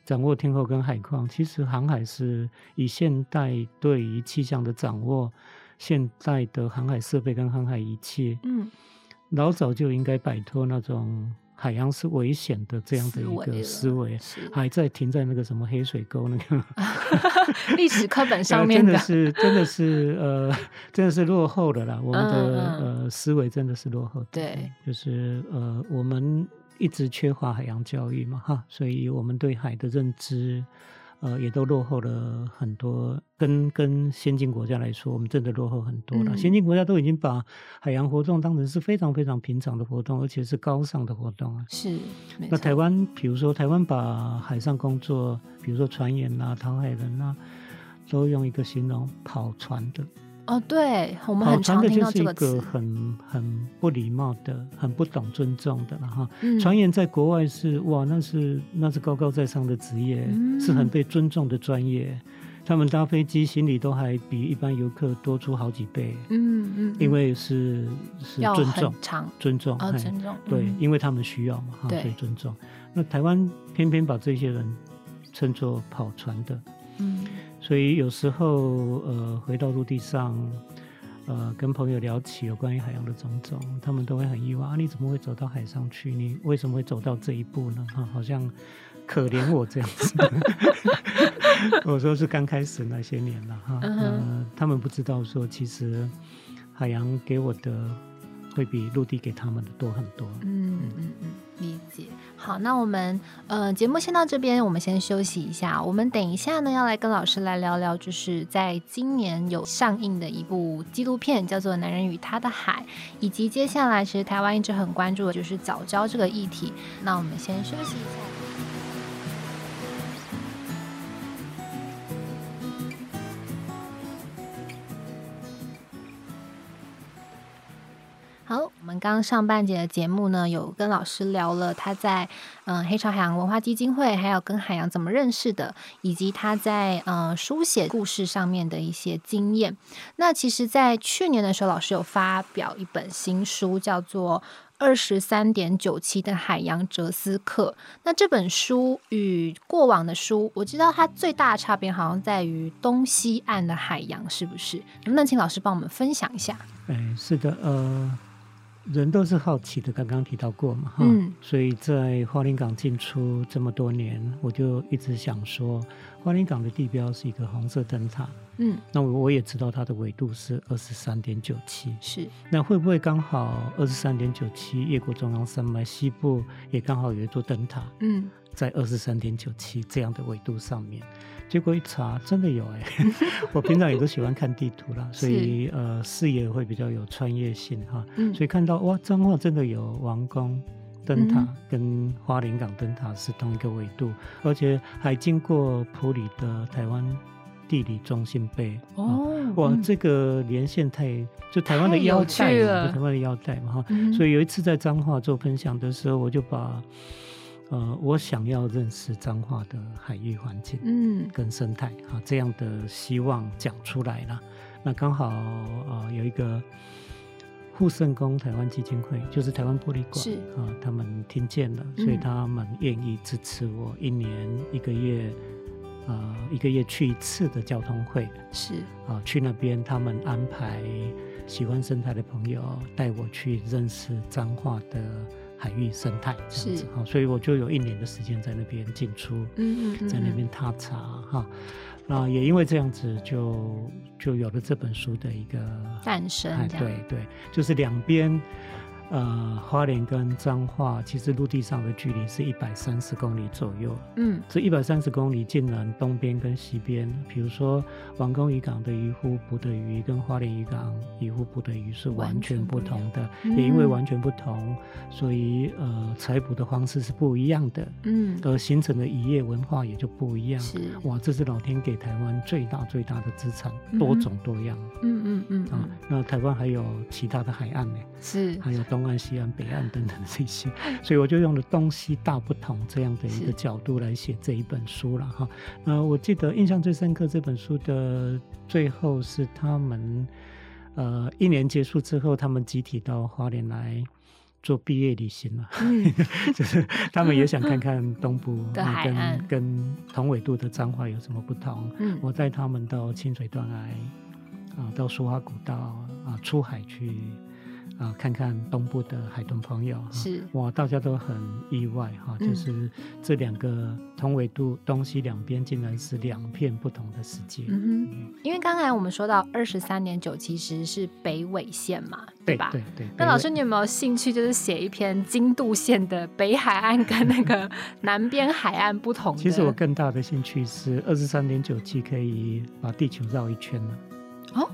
掌握天候跟海况，其实航海是以现代对于气象的掌握，现代的航海设备跟航海仪器，嗯，老早就应该摆脱那种海洋是危险的这样的一个思维，还在停在那个什么黑水沟那个 历史课本上面，真的是真的是呃真的是落后的啦，我们的呃思维真的是落后，对，就是呃我们。一直缺乏海洋教育嘛，哈，所以我们对海的认知，呃，也都落后了很多。跟跟先进国家来说，我们真的落后很多了。先进国家都已经把海洋活动当成是非常非常平常的活动，而且是高尚的活动啊。是。那台湾，比如说台湾把海上工作，比如说船员啊、讨海人啊，都用一个形容跑船的。哦，对，我们很常听到这个词。很很不礼貌的，很不懂尊重的了哈。传言在国外是哇，那是那是高高在上的职业，是很被尊重的专业。他们搭飞机行李都还比一般游客多出好几倍。嗯嗯，因为是是尊重，尊重啊，尊重。对，因为他们需要嘛，哈，所以尊重。那台湾偏偏把这些人称作跑船的。嗯。所以有时候，呃，回到陆地上，呃，跟朋友聊起有关于海洋的种种，他们都会很意外啊，你怎么会走到海上去？你为什么会走到这一步呢？哈，好像可怜我这样子。我说是刚开始那些年了哈，呃，他们不知道说其实海洋给我的会比陆地给他们的多很多。嗯嗯。好，那我们呃节目先到这边，我们先休息一下。我们等一下呢，要来跟老师来聊聊，就是在今年有上映的一部纪录片，叫做《男人与他的海》，以及接下来其实台湾一直很关注的就是早教这个议题。那我们先休息一下。刚上半节的节目呢，有跟老师聊了他在嗯黑潮海洋文化基金会，还有跟海洋怎么认识的，以及他在嗯书写故事上面的一些经验。那其实，在去年的时候，老师有发表一本新书，叫做《二十三点九七的海洋哲思课》。那这本书与过往的书，我知道它最大的差别好像在于东西岸的海洋，是不是？能不能请老师帮我们分享一下？哎，是的，呃。人都是好奇的，刚刚提到过嘛，哈，所以在花莲港进出这么多年，我就一直想说，花莲港的地标是一个红色灯塔，嗯，那我我也知道它的纬度是二十三点九七，是，那会不会刚好二十三点九七越过中央山脉西部也刚好有一座灯塔，嗯，在二十三点九七这样的纬度上面？结果一查，真的有哎！我平常也都喜欢看地图啦，所以呃视野会比较有穿越性哈。所以看到哇，彰化真的有王宫灯塔跟花莲港灯塔是同一个纬度，而且还经过普里的台湾地理中心碑哦。哇，这个连线太就台湾的腰带，台湾的腰带嘛哈。所以有一次在彰化做分享的时候，我就把。呃，我想要认识彰化的海域环境，嗯，跟生态啊，这样的希望讲出来了。那刚好啊，有一个护圣宫台湾基金会，就是台湾玻璃馆，是啊，他们听见了，所以他们愿意支持我一年一个月，呃，一个月去一次的交通会，是啊，去那边他们安排喜欢生态的朋友带我去认识彰化的。海域生态这样子哈，所以我就有一年的时间在那边进出，嗯嗯，在那边踏查哈，那也因为这样子，就就有了这本书的一个诞生，对对，就是两边。呃，花莲跟彰化其实陆地上的距离是一百三十公里左右。嗯，这一百三十公里竟然东边跟西边，比如说王宫渔港的渔夫捕的鱼跟花莲渔港渔夫捕的鱼是完全不同的，也因为完全不同，所以呃采捕的方式是不一样的。嗯，而形成的渔业文化也就不一样。是哇，这是老天给台湾最大最大的资产，多种多样。嗯嗯嗯啊，那台湾还有其他的海岸呢？是，还有东。岸、西岸、北岸等等这些，所以我就用了东西大不同这样的一个角度来写这一本书了哈。那我记得印象最深刻，这本书的最后是他们呃一年结束之后，他们集体到花莲来做毕业旅行了，就是他们也想看看东部 的海岸跟同纬度的彰化有什么不同。嗯，我带他们到清水断崖啊，到苏花古道啊，出海去。啊，看看东部的海豚朋友，是哇，大家都很意外哈，就是这两个同纬度东西两边竟然是两片不同的世界。嗯哼，因为刚才我们说到二十三点九其实是北纬线嘛，对吧？对对。那老师，你有没有兴趣就是写一篇经度线的北海岸跟那个南边海岸不同？其实我更大的兴趣是二十三点九七可以把地球绕一圈了。哦。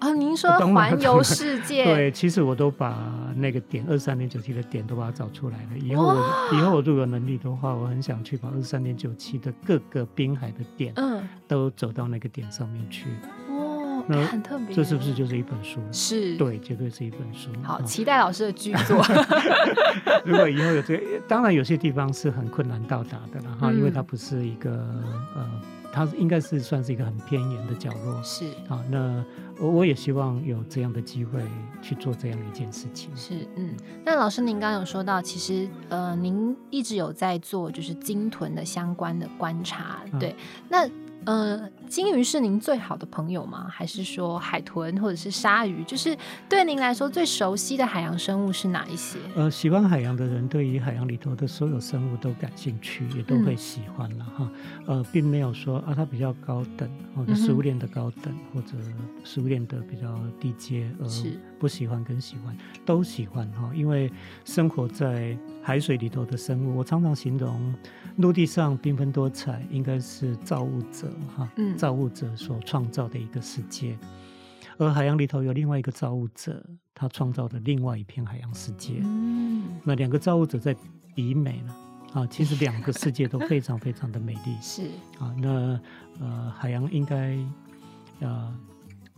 哦，您说环游世 界？对，其实我都把那个点二三点九七的点都把它找出来了。以后我以后我如果有能力的话，我很想去把二三点九七的各个滨海的点，嗯，都走到那个点上面去。哦，那很特别。这是不是就是一本书？是，对，绝对是一本书。好，期待老师的剧作。如果以后有这个，当然有些地方是很困难到达的了哈，因为它不是一个呃。它应该是算是一个很偏远的角落，是啊。那我我也希望有这样的机会去做这样一件事情。是，嗯。那老师，您刚刚有说到，其实呃，您一直有在做就是鲸豚的相关的观察，对。那呃，金鱼是您最好的朋友吗？还是说海豚或者是鲨鱼？就是对您来说最熟悉的海洋生物是哪一些？呃，喜欢海洋的人对于海洋里头的所有生物都感兴趣，也都会喜欢了哈。呃，并没有说啊，它比较高等，或者食物链的高等，或者食物链的比较低阶，呃，不喜欢跟喜欢都喜欢哈。因为生活在海水里头的生物，我常常形容。陆地上缤纷多彩，应该是造物者哈，造物者所创造的一个世界。而海洋里头有另外一个造物者，他创造的另外一片海洋世界。嗯，那两个造物者在比美呢？啊，其实两个世界都非常非常的美丽。是啊，那呃，海洋应该呃。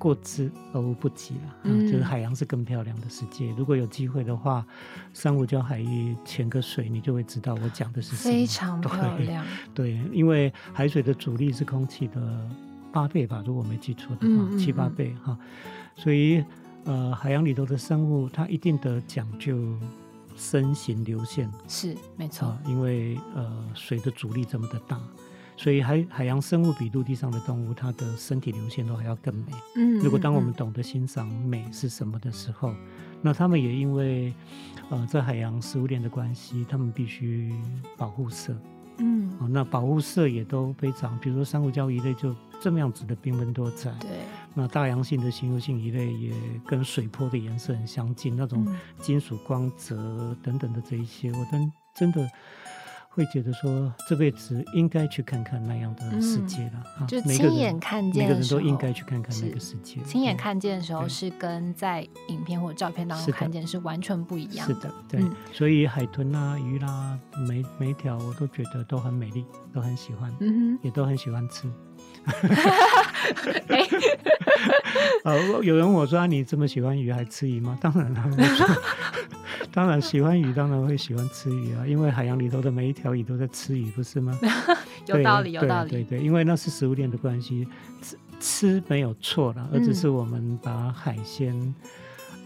过之而无不及了，嗯，就是海洋是更漂亮的世界。如果有机会的话，三五礁海域潜个水，你就会知道我讲的是什么。非常漂亮。对，因为海水的阻力是空气的八倍吧，如果我没记错的话，七八倍哈。所以，呃，海洋里头的生物，它一定得讲究身形流线。是，没错。因为呃，水的阻力这么的大。所以海海洋生物比陆地上的动物，它的身体流线都还要更美。嗯，如果当我们懂得欣赏美是什么的时候，那他们也因为呃在海洋食物链的关系，他们必须保护色。嗯，哦，那保护色也都非常，比如说珊瑚礁一类就这么样子的缤纷多彩。对，那大洋性的行游性一类也跟水波的颜色很相近，那种金属光泽等等的这一些，我真真的。会觉得说这辈子应该去看看那样的世界了，就亲眼看见，每个人都应该去看看那个世界。亲眼看见的时候是跟在影片或者照片当中看见是完全不一样。是的，对。所以海豚啦、鱼啦，每每一条我都觉得都很美丽，都很喜欢，嗯也都很喜欢吃。啊，有人我说你这么喜欢鱼还吃鱼吗？当然了。当然喜欢鱼，当然会喜欢吃鱼啊，因为海洋里头的每一条鱼都在吃鱼，不是吗？有道理，有道理。对对，因为那是食物链的关系，吃吃没有错了，而只是我们把海鲜，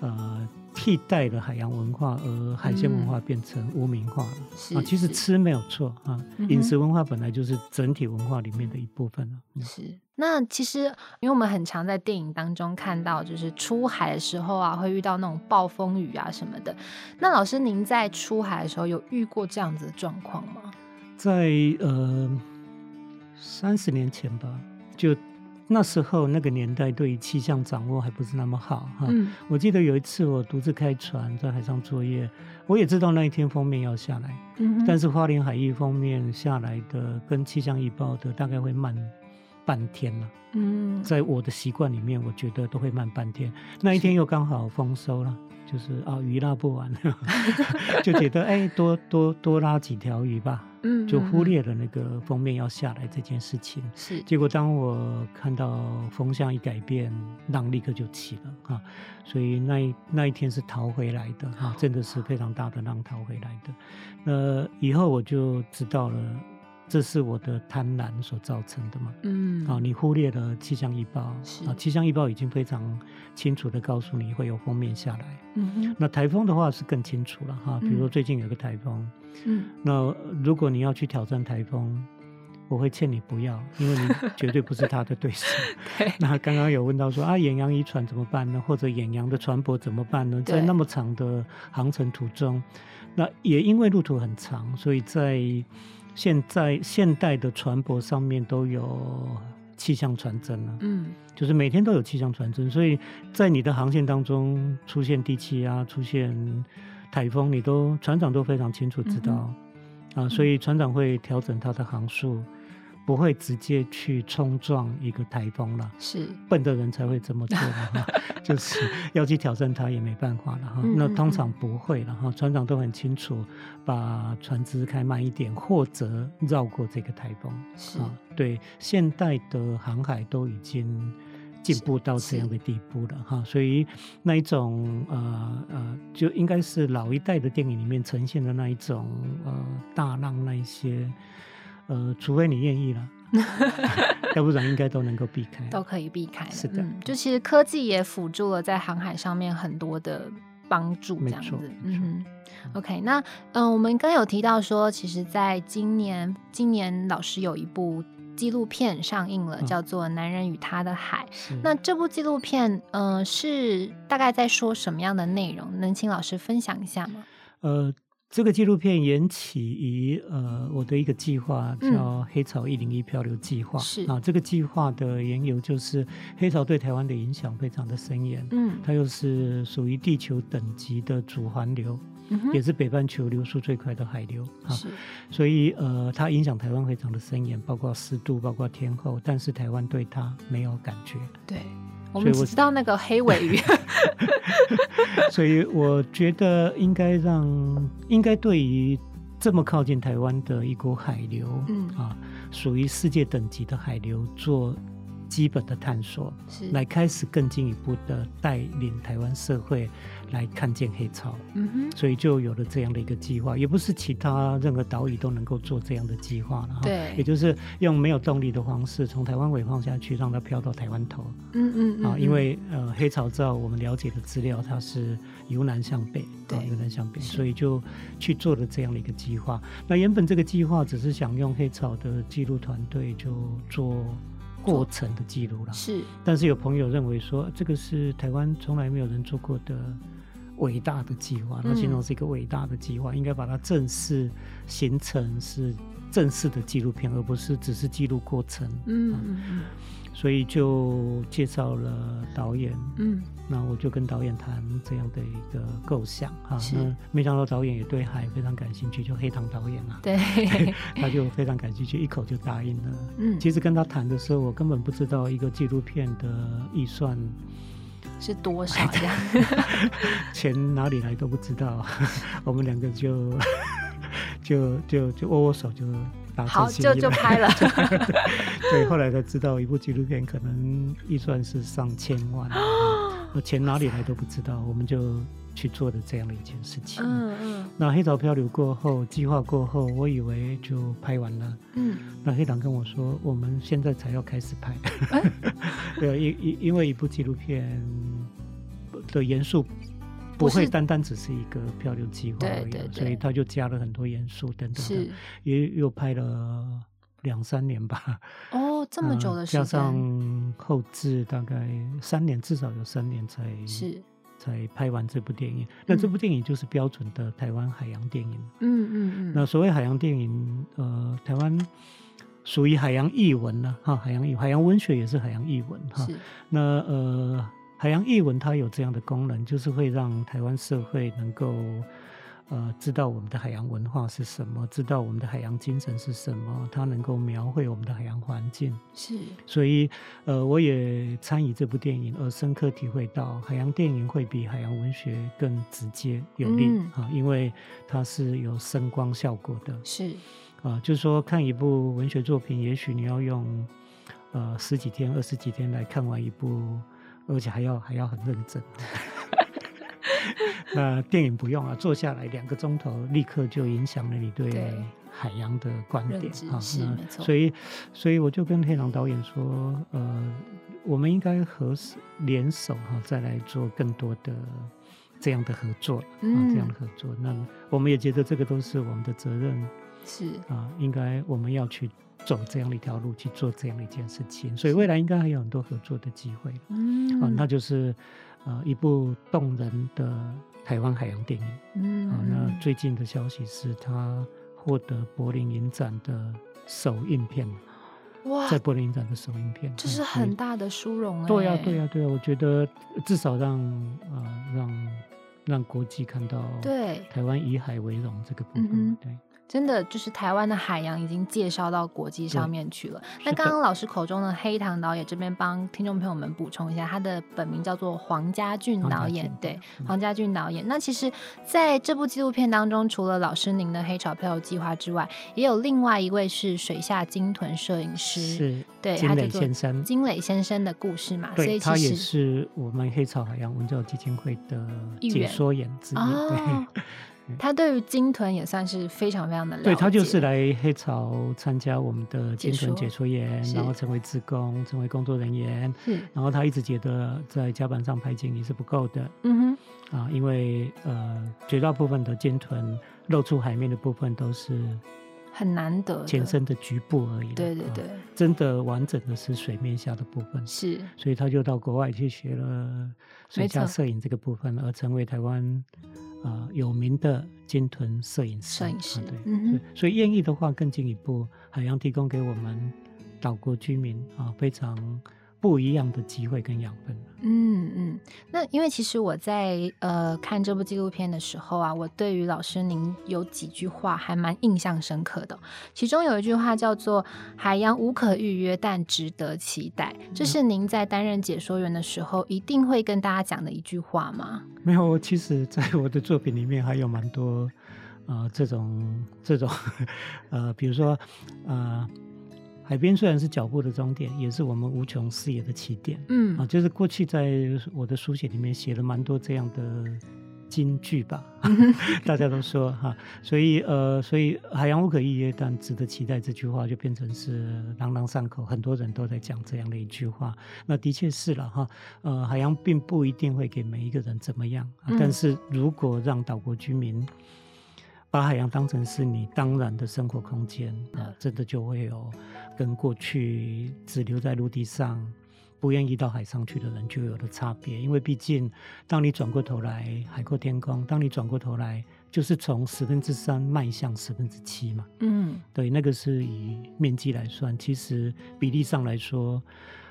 呃。替代了海洋文化，而海鲜文化变成污名化了啊！其实吃没有错啊，饮食文化本来就是整体文化里面的一部分了。是，那其实因为我们很常在电影当中看到，就是出海的时候啊，会遇到那种暴风雨啊什么的。那老师，您在出海的时候有遇过这样子的状况吗？在呃三十年前吧，就。那时候那个年代对于气象掌握还不是那么好哈。我记得有一次我独自开船在海上作业，我也知道那一天封面要下来，但是花莲海域封面下来的跟气象预报的大概会慢半天了。嗯，在我的习惯里面，我觉得都会慢半天。那一天又刚好丰收了。就是啊，鱼拉不完，就觉得哎，多多多拉几条鱼吧，嗯，就忽略了那个封面要下来这件事情。是，结果当我看到风向一改变，浪立刻就起了啊，所以那一那一天是逃回来的啊，真的是非常大的浪逃回来的。那以后我就知道了。这是我的贪婪所造成的嘛？嗯，啊，你忽略了气象预报，啊，气象预报已经非常清楚的告诉你会有封面下来。嗯那台风的话是更清楚了哈，比如说最近有个台风，嗯，那如果你要去挑战台风，我会劝你不要，因为你绝对不是他的对手。那刚刚有问到说啊，远洋渔船怎么办呢？或者远洋的船舶怎么办呢？在那么长的航程途中，那也因为路途很长，所以在现在现代的船舶上面都有气象传真了，嗯，就是每天都有气象传真，所以在你的航线当中出现低气压、出现台风，你都船长都非常清楚知道，啊，所以船长会调整他的航速。不会直接去冲撞一个台风了，是笨的人才会这么做的哈，就是 要去挑战它也没办法了哈。那通常不会了哈，船长都很清楚，把船只开慢一点，或者绕过这个台风。是，对，现代的航海都已经进步到这样的地步了哈，所以那一种呃呃，就应该是老一代的电影里面呈现的那一种呃大浪那一些。呃，除非你愿意了，要不然应该都能够避开，都可以避开。是的，就其实科技也辅助了在航海上面很多的帮助，这样子。嗯，OK，那嗯，我们刚有提到说，其实在今年，今年老师有一部纪录片上映了，叫做《男人与他的海》。那这部纪录片，呃，是大概在说什么样的内容？能请老师分享一下吗？呃。这个纪录片缘起于呃我的一个计划，叫黑潮一零一漂流计划。是啊，这个计划的缘由就是黑潮对台湾的影响非常的深远。嗯，它又是属于地球等级的主环流，也是北半球流速最快的海流。是，所以呃，它影响台湾非常的深远，包括湿度，包括天候，但是台湾对它没有感觉。对。我们只知道那个黑尾鱼，所以我觉得应该让应该对于这么靠近台湾的一股海流，嗯啊，属于世界等级的海流做。基本的探索，是。来开始更进一步的带领台湾社会来看见黑潮，嗯哼，所以就有了这样的一个计划，也不是其他任何岛屿都能够做这样的计划了哈，对，也就是用没有动力的方式从台湾尾放下去，让它飘到台湾头，嗯嗯啊，因为呃黑潮照我们了解的资料，它是由南向北，对，由南向北，所以就去做了这样的一个计划。那原本这个计划只是。想用黑潮的记录团队就做。过程的记录了，是，但是有朋友认为说，这个是台湾从来没有人做过的伟大的计划，他形容是一个伟大的计划，应该把它正式形成是正式的纪录片，而不是只是记录过程。嗯嗯嗯。所以就介绍了导演，嗯，那我就跟导演谈这样的一个构想哈，那没想到导演也对海非常感兴趣，就黑糖导演啊，对，他就非常感兴趣，一口就答应了。嗯，其实跟他谈的时候，我根本不知道一个纪录片的预算是多少呀，钱哪里来都不知道，我们两个就就就就握握手就。好，就就拍了。对，后来才知道，一部纪录片可能预算是上千万，我钱哪里来都不知道，我们就去做的这样的一件事情。嗯嗯。那黑潮漂流过后，计划过后，我以为就拍完了。嗯。那黑党跟我说，我们现在才要开始拍。对，因因因为一部纪录片的元素。不会单单只是一个漂流计划而已，所以他就加了很多元素等等的，也又拍了两三年吧。哦，这么久的时间，加上后置大概三年，至少有三年才是才拍完这部电影。那这部电影就是标准的台湾海洋电影。嗯嗯嗯。那所谓海洋电影，呃，台湾属于海洋译文呢，哈，海洋译海洋文学也是海洋译文哈。那呃。海洋译文它有这样的功能，就是会让台湾社会能够呃知道我们的海洋文化是什么，知道我们的海洋精神是什么，它能够描绘我们的海洋环境。是，所以呃我也参与这部电影，而深刻体会到海洋电影会比海洋文学更直接有力啊，因为它是有声光效果的。是，啊，就是说看一部文学作品，也许你要用呃十几天、二十几天来看完一部。而且还要还要很认真，那电影不用啊，坐下来两个钟头，立刻就影响了你对海洋的观点啊。那所以，所以我就跟黑狼导演说，呃，我们应该合联手哈，再来做更多的这样的合作啊，这样的合作。那我们也觉得这个都是我们的责任，是啊，应该我们要去。走这样的一条路去做这样的一件事情，所以未来应该还有很多合作的机会。嗯，啊，那就是呃一部动人的台湾海洋电影。嗯，啊，那最近的消息是他获得柏林影展的首映片。哇，在柏林影展的首映片，这是很大的殊荣哎。对呀，对呀，对呀，我觉得至少让呃让让国际看到对台湾以海为荣这个部分，对。真的就是台湾的海洋已经介绍到国际上面去了。那刚刚老师口中的黑糖导演这边帮听众朋友们补充一下，他的本名叫做黄家俊导演。对，黄家俊导演。那其实在这部纪录片当中，除了老师您的黑潮漂流计划之外，也有另外一位是水下鲸豚摄影师，是对金磊先生。金磊先生的故事嘛，所以他也是我们黑潮海洋文教基金会的解说员之一。对。他对于鲸豚也算是非常非常的了解。对他就是来黑潮参加我们的鲸豚解说员，然后成为职工，成为工作人员。是。然后他一直觉得在甲板上拍鲸也是不够的。嗯哼。啊，因为呃，绝大部分的鲸豚露出海面的部分都是很难得前身的局部而已。对对对，真的完整的是水面下的部分。是，所以他就到国外去学了水下摄影这个部分，而成为台湾啊有名的鲸豚摄影师。摄影师，对，嗯所以愿意的话，更进一步，海洋提供给我们岛国居民啊非常。不一样的机会跟养分。嗯嗯，那因为其实我在呃看这部纪录片的时候啊，我对于老师您有几句话还蛮印象深刻的。其中有一句话叫做“海洋无可预约，但值得期待”，这是您在担任解说员的时候一定会跟大家讲的一句话吗？没有，其实在我的作品里面还有蛮多呃这种这种 呃，比如说呃。海边虽然是脚步的终点，也是我们无穷视野的起点。嗯啊，就是过去在我的书写里面写了蛮多这样的金句吧，大家都说哈，所以呃，所以海洋无可预约，但值得期待这句话就变成是朗朗上口，很多人都在讲这样的一句话。那的确是了哈，呃，海洋并不一定会给每一个人怎么样，但是如果让岛国居民。把海洋当成是你当然的生活空间啊，真的就会有跟过去只留在陆地上、不愿意到海上去的人就有的差别。因为毕竟，当你转过头来海阔天空，当你转过头来，就是从十分之三迈向十分之七嘛。嗯，对，那个是以面积来算，其实比例上来说，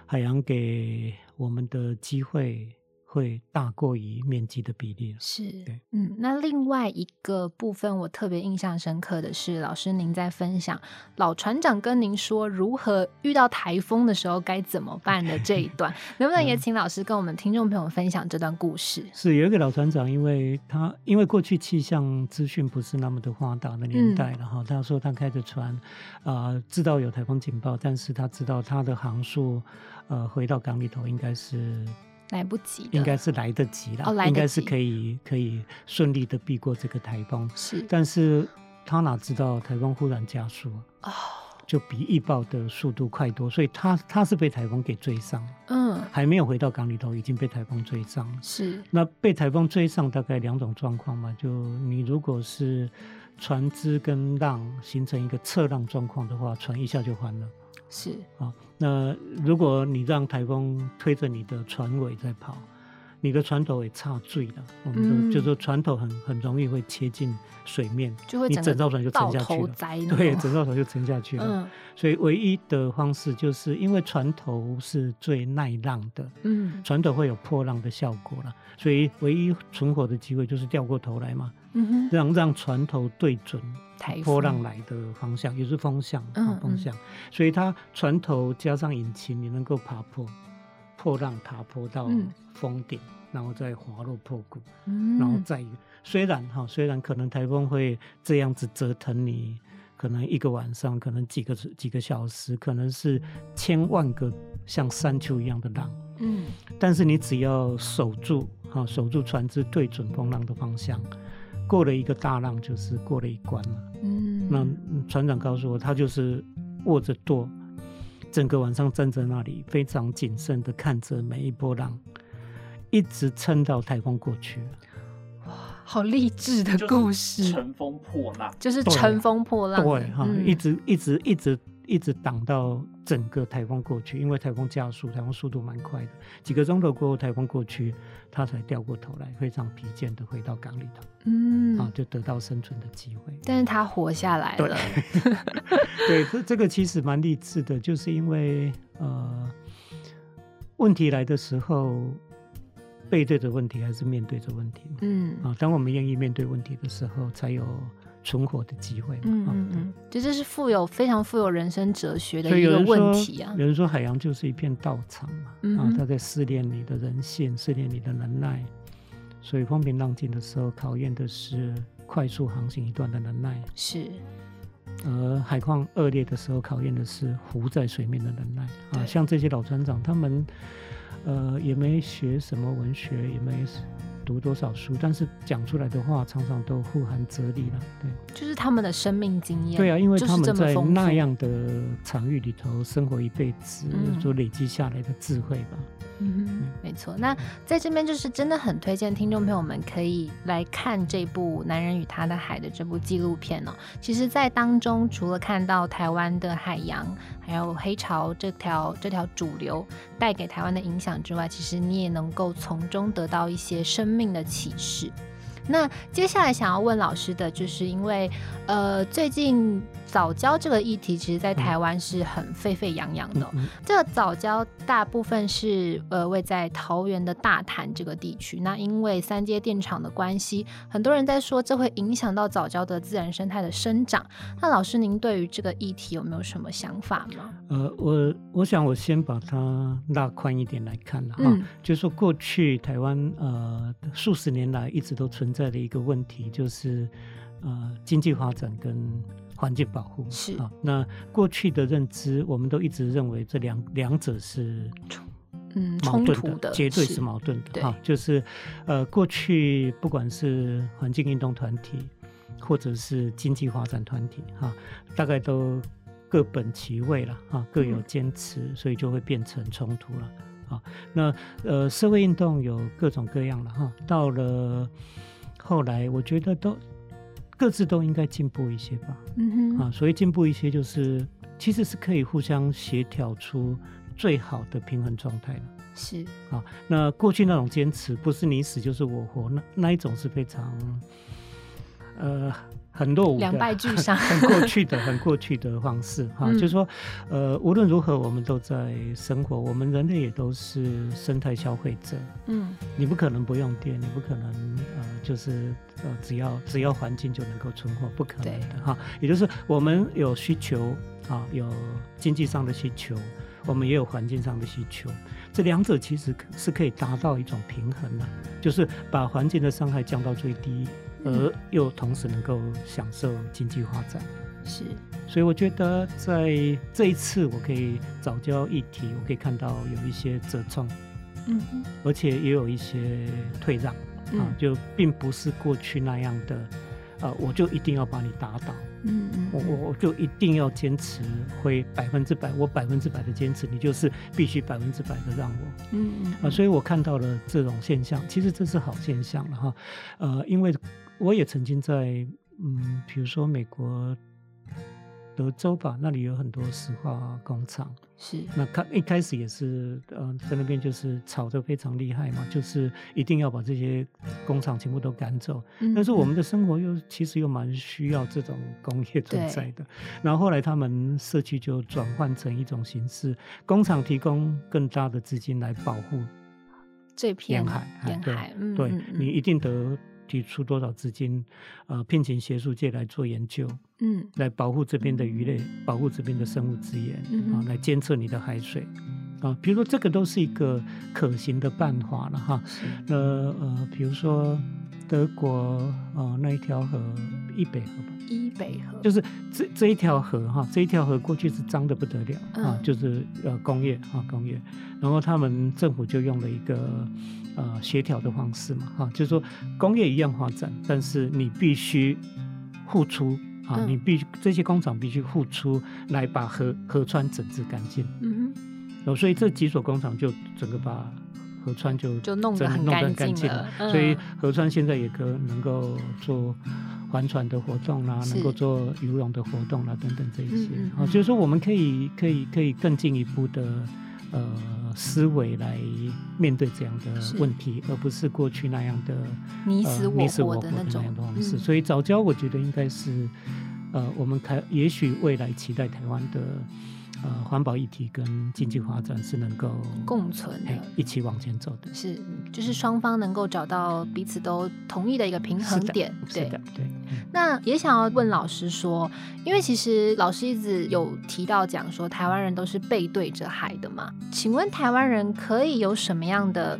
海洋给我们的机会。会大过于面积的比例是，嗯，那另外一个部分我特别印象深刻的是，老师您在分享老船长跟您说如何遇到台风的时候该怎么办的这一段，能不能也请老师跟我们听众朋友分享这段故事？是有一个老船长，因为他因为过去气象资讯不是那么的发达的年代了哈，他说他开着船啊，知道有台风警报，但是他知道他的航速呃回到港里头应该是。来不及，应该是来得及了，应该是可以可以顺利的避过这个台风。是，但是他哪知道台风忽然加速哦，就比预报的速度快多，所以他他是被台风给追上，嗯，还没有回到港里头，已经被台风追上。是，那被台风追上大概两种状况嘛，就你如果是船只跟浪形成一个侧浪状况的话，船一下就翻了。是。啊，那如果你让台风推着你的船尾在跑，你的船头也差坠了，我们就就说船头很很容易会切进水面，就会你整艘船就沉下去了，对，整艘船就沉下去了。所以唯一的方式就是因为船头是最耐浪的，嗯，船头会有破浪的效果了，所以唯一存活的机会就是掉过头来嘛，让让船头对准。波浪来的方向也是风向，啊风向，所以它船头加上引擎，你能够爬坡，破浪爬坡到峰顶，然后再滑落破谷，然后再虽然哈，虽然可能台风会这样子折腾你，可能一个晚上，可能几个几个小时，可能是千万个像山丘一样的浪，嗯，但是你只要守住哈，守住船只对准风浪的方向。过了一个大浪，就是过了一关嘛。嗯，那船长告诉我，他就是握着舵，整个晚上站在那里，非常谨慎的看着每一波浪，一直撑到台风过去。哇，好励志的故事！乘风破浪，就是乘风破浪。对哈，一直一直一直。一直挡到整个台风过去，因为台风加速，台风速度蛮快的。几个钟头过后，台风过去，他才掉过头来，非常疲倦的回到港里头，嗯，啊，就得到生存的机会。但是他活下来了。对，这这个其实蛮励志的，就是因为呃，问题来的时候，背对着问题还是面对着问题？嗯，啊，当我们愿意面对问题的时候，才有。存活的机会，嗯嗯嗯，就这是富有非常富有人生哲学的一个问题啊。有人说海洋就是一片道场嘛，啊，他在试炼你的人性，试炼你的能耐。所以风平浪静的时候，考验的是快速航行一段的能耐；是，而海况恶劣的时候，考验的是浮在水面的能耐。啊，像这些老船长，他们呃也没学什么文学，也没。读多少书，但是讲出来的话常常都富含哲理了。对，就是他们的生命经验。对啊，因为他们在那样的场域里头生活一辈子，所累积下来的智慧吧。嗯，没错。那在这边就是真的很推荐听众朋友们可以来看这部《男人与他的海》的这部纪录片哦。其实，在当中除了看到台湾的海洋，还有黑潮这条这条主流带给台湾的影响之外，其实你也能够从中得到一些生命的启示。那接下来想要问老师的就是，因为呃，最近早教这个议题，其实在台湾是很沸沸扬扬的。这个早教大部分是呃位在桃园的大潭这个地区。那因为三阶电厂的关系，很多人在说这会影响到早教的自然生态的生长。那老师，您对于这个议题有没有什么想法吗？呃，我我想我先把它拉宽一点来看了哈，就是说过去台湾呃数十年来一直都存。在的一个问题就是，呃，经济发展跟环境保护是啊。那过去的认知，我们都一直认为这两两者是嗯矛盾的，绝对是矛盾的哈。就是呃，过去不管是环境运动团体或者是经济发展团体哈，大概都各本其位了哈，各有坚持，所以就会变成冲突了啊。那呃，社会运动有各种各样了哈，到了。后来我觉得都各自都应该进步一些吧，嗯哼，啊，所以进步一些就是其实是可以互相协调出最好的平衡状态的。是啊，那过去那种坚持不是你死就是我活，那那一种是非常呃。很落伍，两败俱伤，很过去的、很过去的方式哈，就是说，呃，无论如何，我们都在生活，我们人类也都是生态消费者。嗯，你不可能不用电，你不可能呃，就是呃，只要只要环境就能够存活，不可能的哈。也就是我们有需求啊，有经济上的需求，我们也有环境上的需求，这两者其实是可以达到一种平衡的，就是把环境的伤害降到最低。而又同时能够享受经济发展，是，所以我觉得在这一次，我可以早教议题，我可以看到有一些折冲，嗯，而且也有一些退让，啊，就并不是过去那样的。呃，我就一定要把你打倒，嗯嗯，我我我就一定要坚持，会百分之百，我百分之百的坚持，你就是必须百分之百的让我，嗯嗯，啊，所以我看到了这种现象，其实这是好现象了哈，呃，因为我也曾经在，嗯，比如说美国。德州吧，那里有很多石化工厂。是，那开一开始也是，呃，在那边就是吵得非常厉害嘛，就是一定要把这些工厂全部都赶走。但是我们的生活又其实又蛮需要这种工业存在的。然后后来他们社区就转换成一种形式，工厂提供更大的资金来保护这片沿海。沿海，对你一定得。提出多少资金，呃，聘请学术界来做研究，嗯，来保护这边的鱼类，保护这边的生物资源，啊，来监测你的海水，啊，比如说这个都是一个可行的办法了哈。那呃，比如说德国呃那一条河，伊北河吧，伊北河，就是这这一条河哈，这一条河过去是脏的不得了啊，就是呃工业啊工业，然后他们政府就用了一个。呃，协调的方式嘛，哈，就是说工业一样发展，但是你必须付出啊，你必须这些工厂必须付出来把河河川整治干净。嗯哼，所以这几所工厂就整个把河川就就弄得很干净了。所以河川现在也可能够做帆船的活动啦，能够做游泳的活动啦，等等这一些。啊，就是说我们可以可以可以更进一步的。呃，思维来面对这样的问题，而不是过去那样的你死我活的那种方式。所以早教，我觉得应该是，呃，我们台也许未来期待台湾的。呃，环保议题跟经济发展是能够共存的，一起往前走的，是就是双方能够找到彼此都同意的一个平衡点。对的，对。那也想要问老师说，因为其实老师一直有提到讲说，台湾人都是背对着海的嘛？请问台湾人可以有什么样的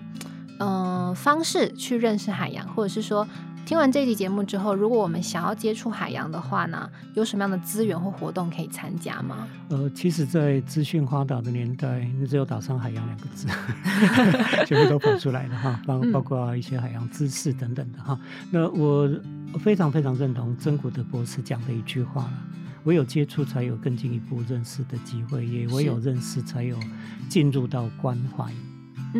嗯方式去认识海洋，或者是说？听完这期节目之后，如果我们想要接触海洋的话呢，有什么样的资源或活动可以参加吗？呃，其实，在资讯发达的年代，你只有打上“海洋”两个字，全部都跑出来了哈，包包括一些海洋知识等等的哈。那我非常非常认同曾古德博士讲的一句话了：唯有接触，才有更进一步认识的机会；也唯有认识，才有进入到关怀。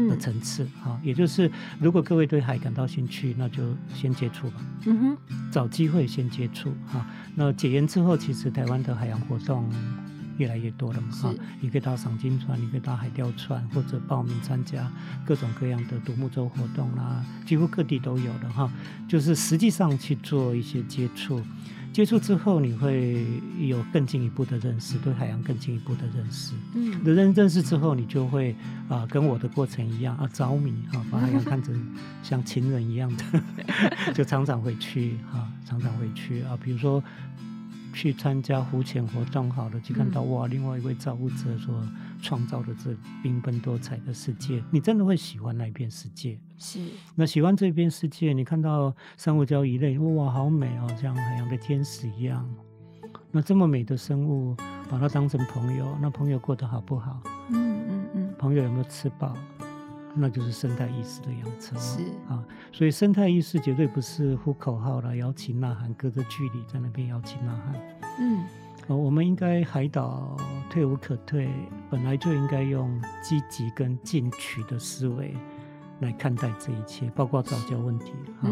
的层次哈，也就是如果各位对海感到兴趣，那就先接触吧，嗯哼，找机会先接触哈。那解严之后，其实台湾的海洋活动越来越多了嘛哈，你可以搭赏金船，你可以搭海钓船，或者报名参加各种各样的独木舟活动啦，几乎各地都有的哈，就是实际上去做一些接触。接触之后，你会有更进一步的认识，对海洋更进一步的认识。嗯，的认认识之后，你就会啊，跟我的过程一样啊，着迷啊，把海洋看成像情人一样的，就常常会去啊，常常会去啊，比如说。去参加浮潜活动，好了，就看到哇，另外一位造物者所创造的这缤纷多彩的世界，你真的会喜欢那一片世界。是，那喜欢这片世界，你看到珊瑚礁一类，哇，好美哦，像海洋的天使一样。那这么美的生物，把它当成朋友，那朋友过得好不好？嗯嗯嗯。朋友有没有吃饱？那就是生态意识的养成。是啊，所以生态意识绝对不是呼口号了，摇旗呐喊，隔着距离在那边摇旗呐喊。嗯，呃，我们应该海岛退无可退，本来就应该用积极跟进取的思维来看待这一切，包括早教问题啊，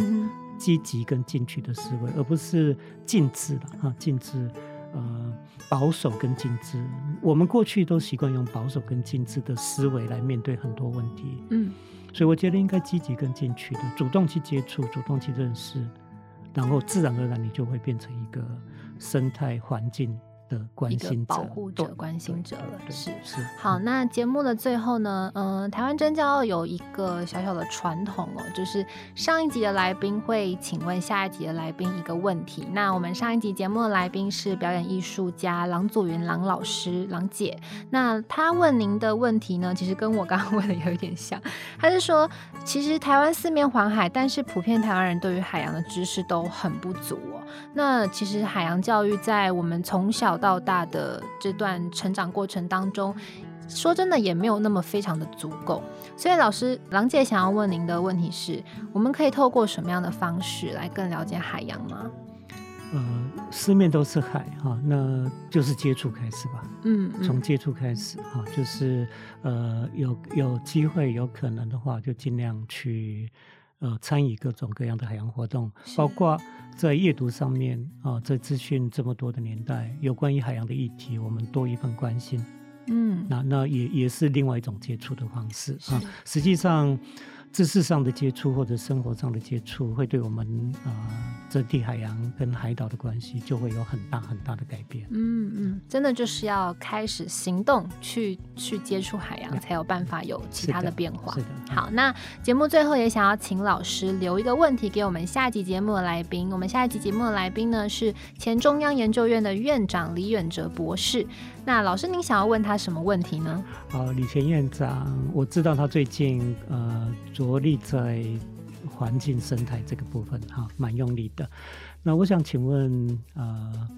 积极跟进取的思维，而不是禁止了啊，禁止。呃，保守跟禁止，我们过去都习惯用保守跟禁止的思维来面对很多问题。嗯，所以我觉得应该积极跟进取的，主动去接触，主动去认识，然后自然而然你就会变成一个生态环境。关心者保护者、关心者了，是是。好，那节目的最后呢，嗯，台湾真骄傲有一个小小的传统哦，就是上一集的来宾会请问下一集的来宾一个问题。那我们上一集节目的来宾是表演艺术家郎祖云郎老师，郎姐。那他问您的问题呢，其实跟我刚刚问的有一点像。他是说，其实台湾四面环海，但是普遍台湾人对于海洋的知识都很不足哦。那其实海洋教育在我们从小到大的这段成长过程当中，说真的也没有那么非常的足够。所以老师郎姐想要问您的问题是：我们可以透过什么样的方式来更了解海洋吗？呃，四面都是海哈，那就是接触开始吧。嗯，从接触开始哈，就是呃有有机会有可能的话，就尽量去。呃，参与各种各样的海洋活动，包括在阅读上面啊，在资讯这么多的年代，有关于海洋的议题，我们多一份关心。嗯，那那也也是另外一种接触的方式啊。实际上。知识上的接触或者生活上的接触，会对我们啊，整体海洋跟海岛的关系就会有很大很大的改变。嗯嗯，真的就是要开始行动去去接触海洋，才有办法有其他的变化。是的。好，那节目最后也想要请老师留一个问题给我们下集节目的来宾。我们下一集节目的来宾呢是前中央研究院的院长李远哲博士。那老师，您想要问他什么问题呢？啊，李前院长，我知道他最近呃着力在环境生态这个部分，哈，蛮用力的。那我想请问呃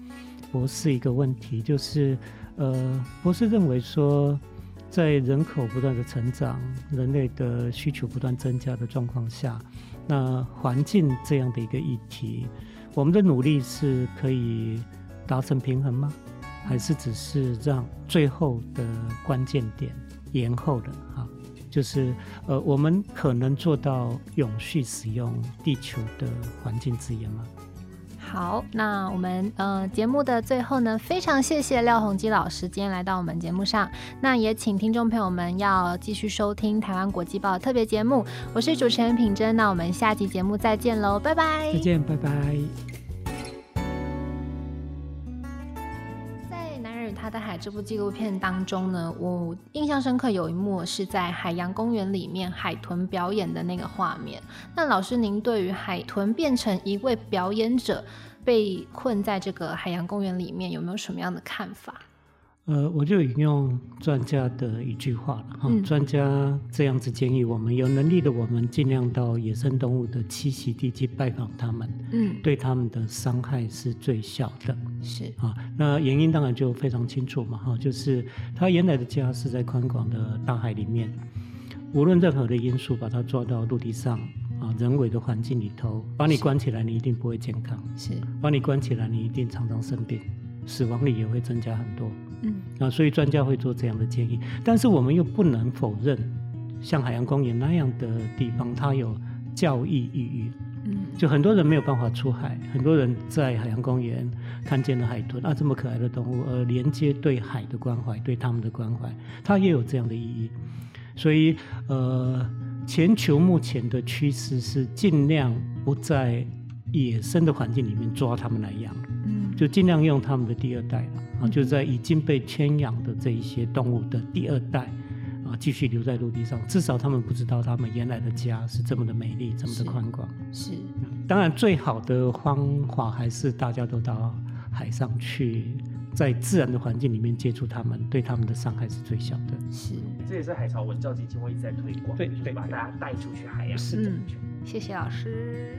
博士一个问题，就是呃博士认为说，在人口不断的成长、人类的需求不断增加的状况下，那环境这样的一个议题，我们的努力是可以达成平衡吗？还是只是让最后的关键点延后了啊？就是呃，我们可能做到永续使用地球的环境资源吗？好，那我们呃节目的最后呢，非常谢谢廖宏基老师今天来到我们节目上。那也请听众朋友们要继续收听台湾国际报特别节目，我是主持人品珍。那我们下期节目再见喽，拜拜！再见，拜拜。这部纪录片当中呢，我印象深刻有一幕是在海洋公园里面海豚表演的那个画面。那老师，您对于海豚变成一位表演者，被困在这个海洋公园里面，有没有什么样的看法？呃，我就引用专家的一句话了哈，专家这样子建议我们，有能力的我们尽量到野生动物的栖息地去拜访他们，嗯，对他们的伤害是最小的，是。啊，那原因当然就非常清楚嘛哈，就是他原来的家是在宽广的大海里面，无论任何的因素把它抓到陆地上啊，人为的环境里头，把你关起来，你一定不会健康，是，把你关起来，你一定常常生病，死亡率也会增加很多。嗯啊，所以专家会做这样的建议，但是我们又不能否认像海洋公园那样的地方，它有教育意义。嗯，就很多人没有办法出海，很多人在海洋公园看见了海豚啊，这么可爱的动物，而连接对海的关怀，对他们的关怀，它也有这样的意义。所以，呃，全球目前的趋势是尽量不在野生的环境里面抓它们来养，嗯，就尽量用他们的第二代了啊，就在已经被圈养的这一些动物的第二代。啊，继续留在陆地上，至少他们不知道他们原来的家是这么的美丽，这么的宽广。是，当然最好的方法还是大家都到海上去，在自然的环境里面接触它们，对它们的伤害是最小的。是，这也是海潮文教基金会一直在推广，对对，把大家带出去海洋。是的，谢谢老师。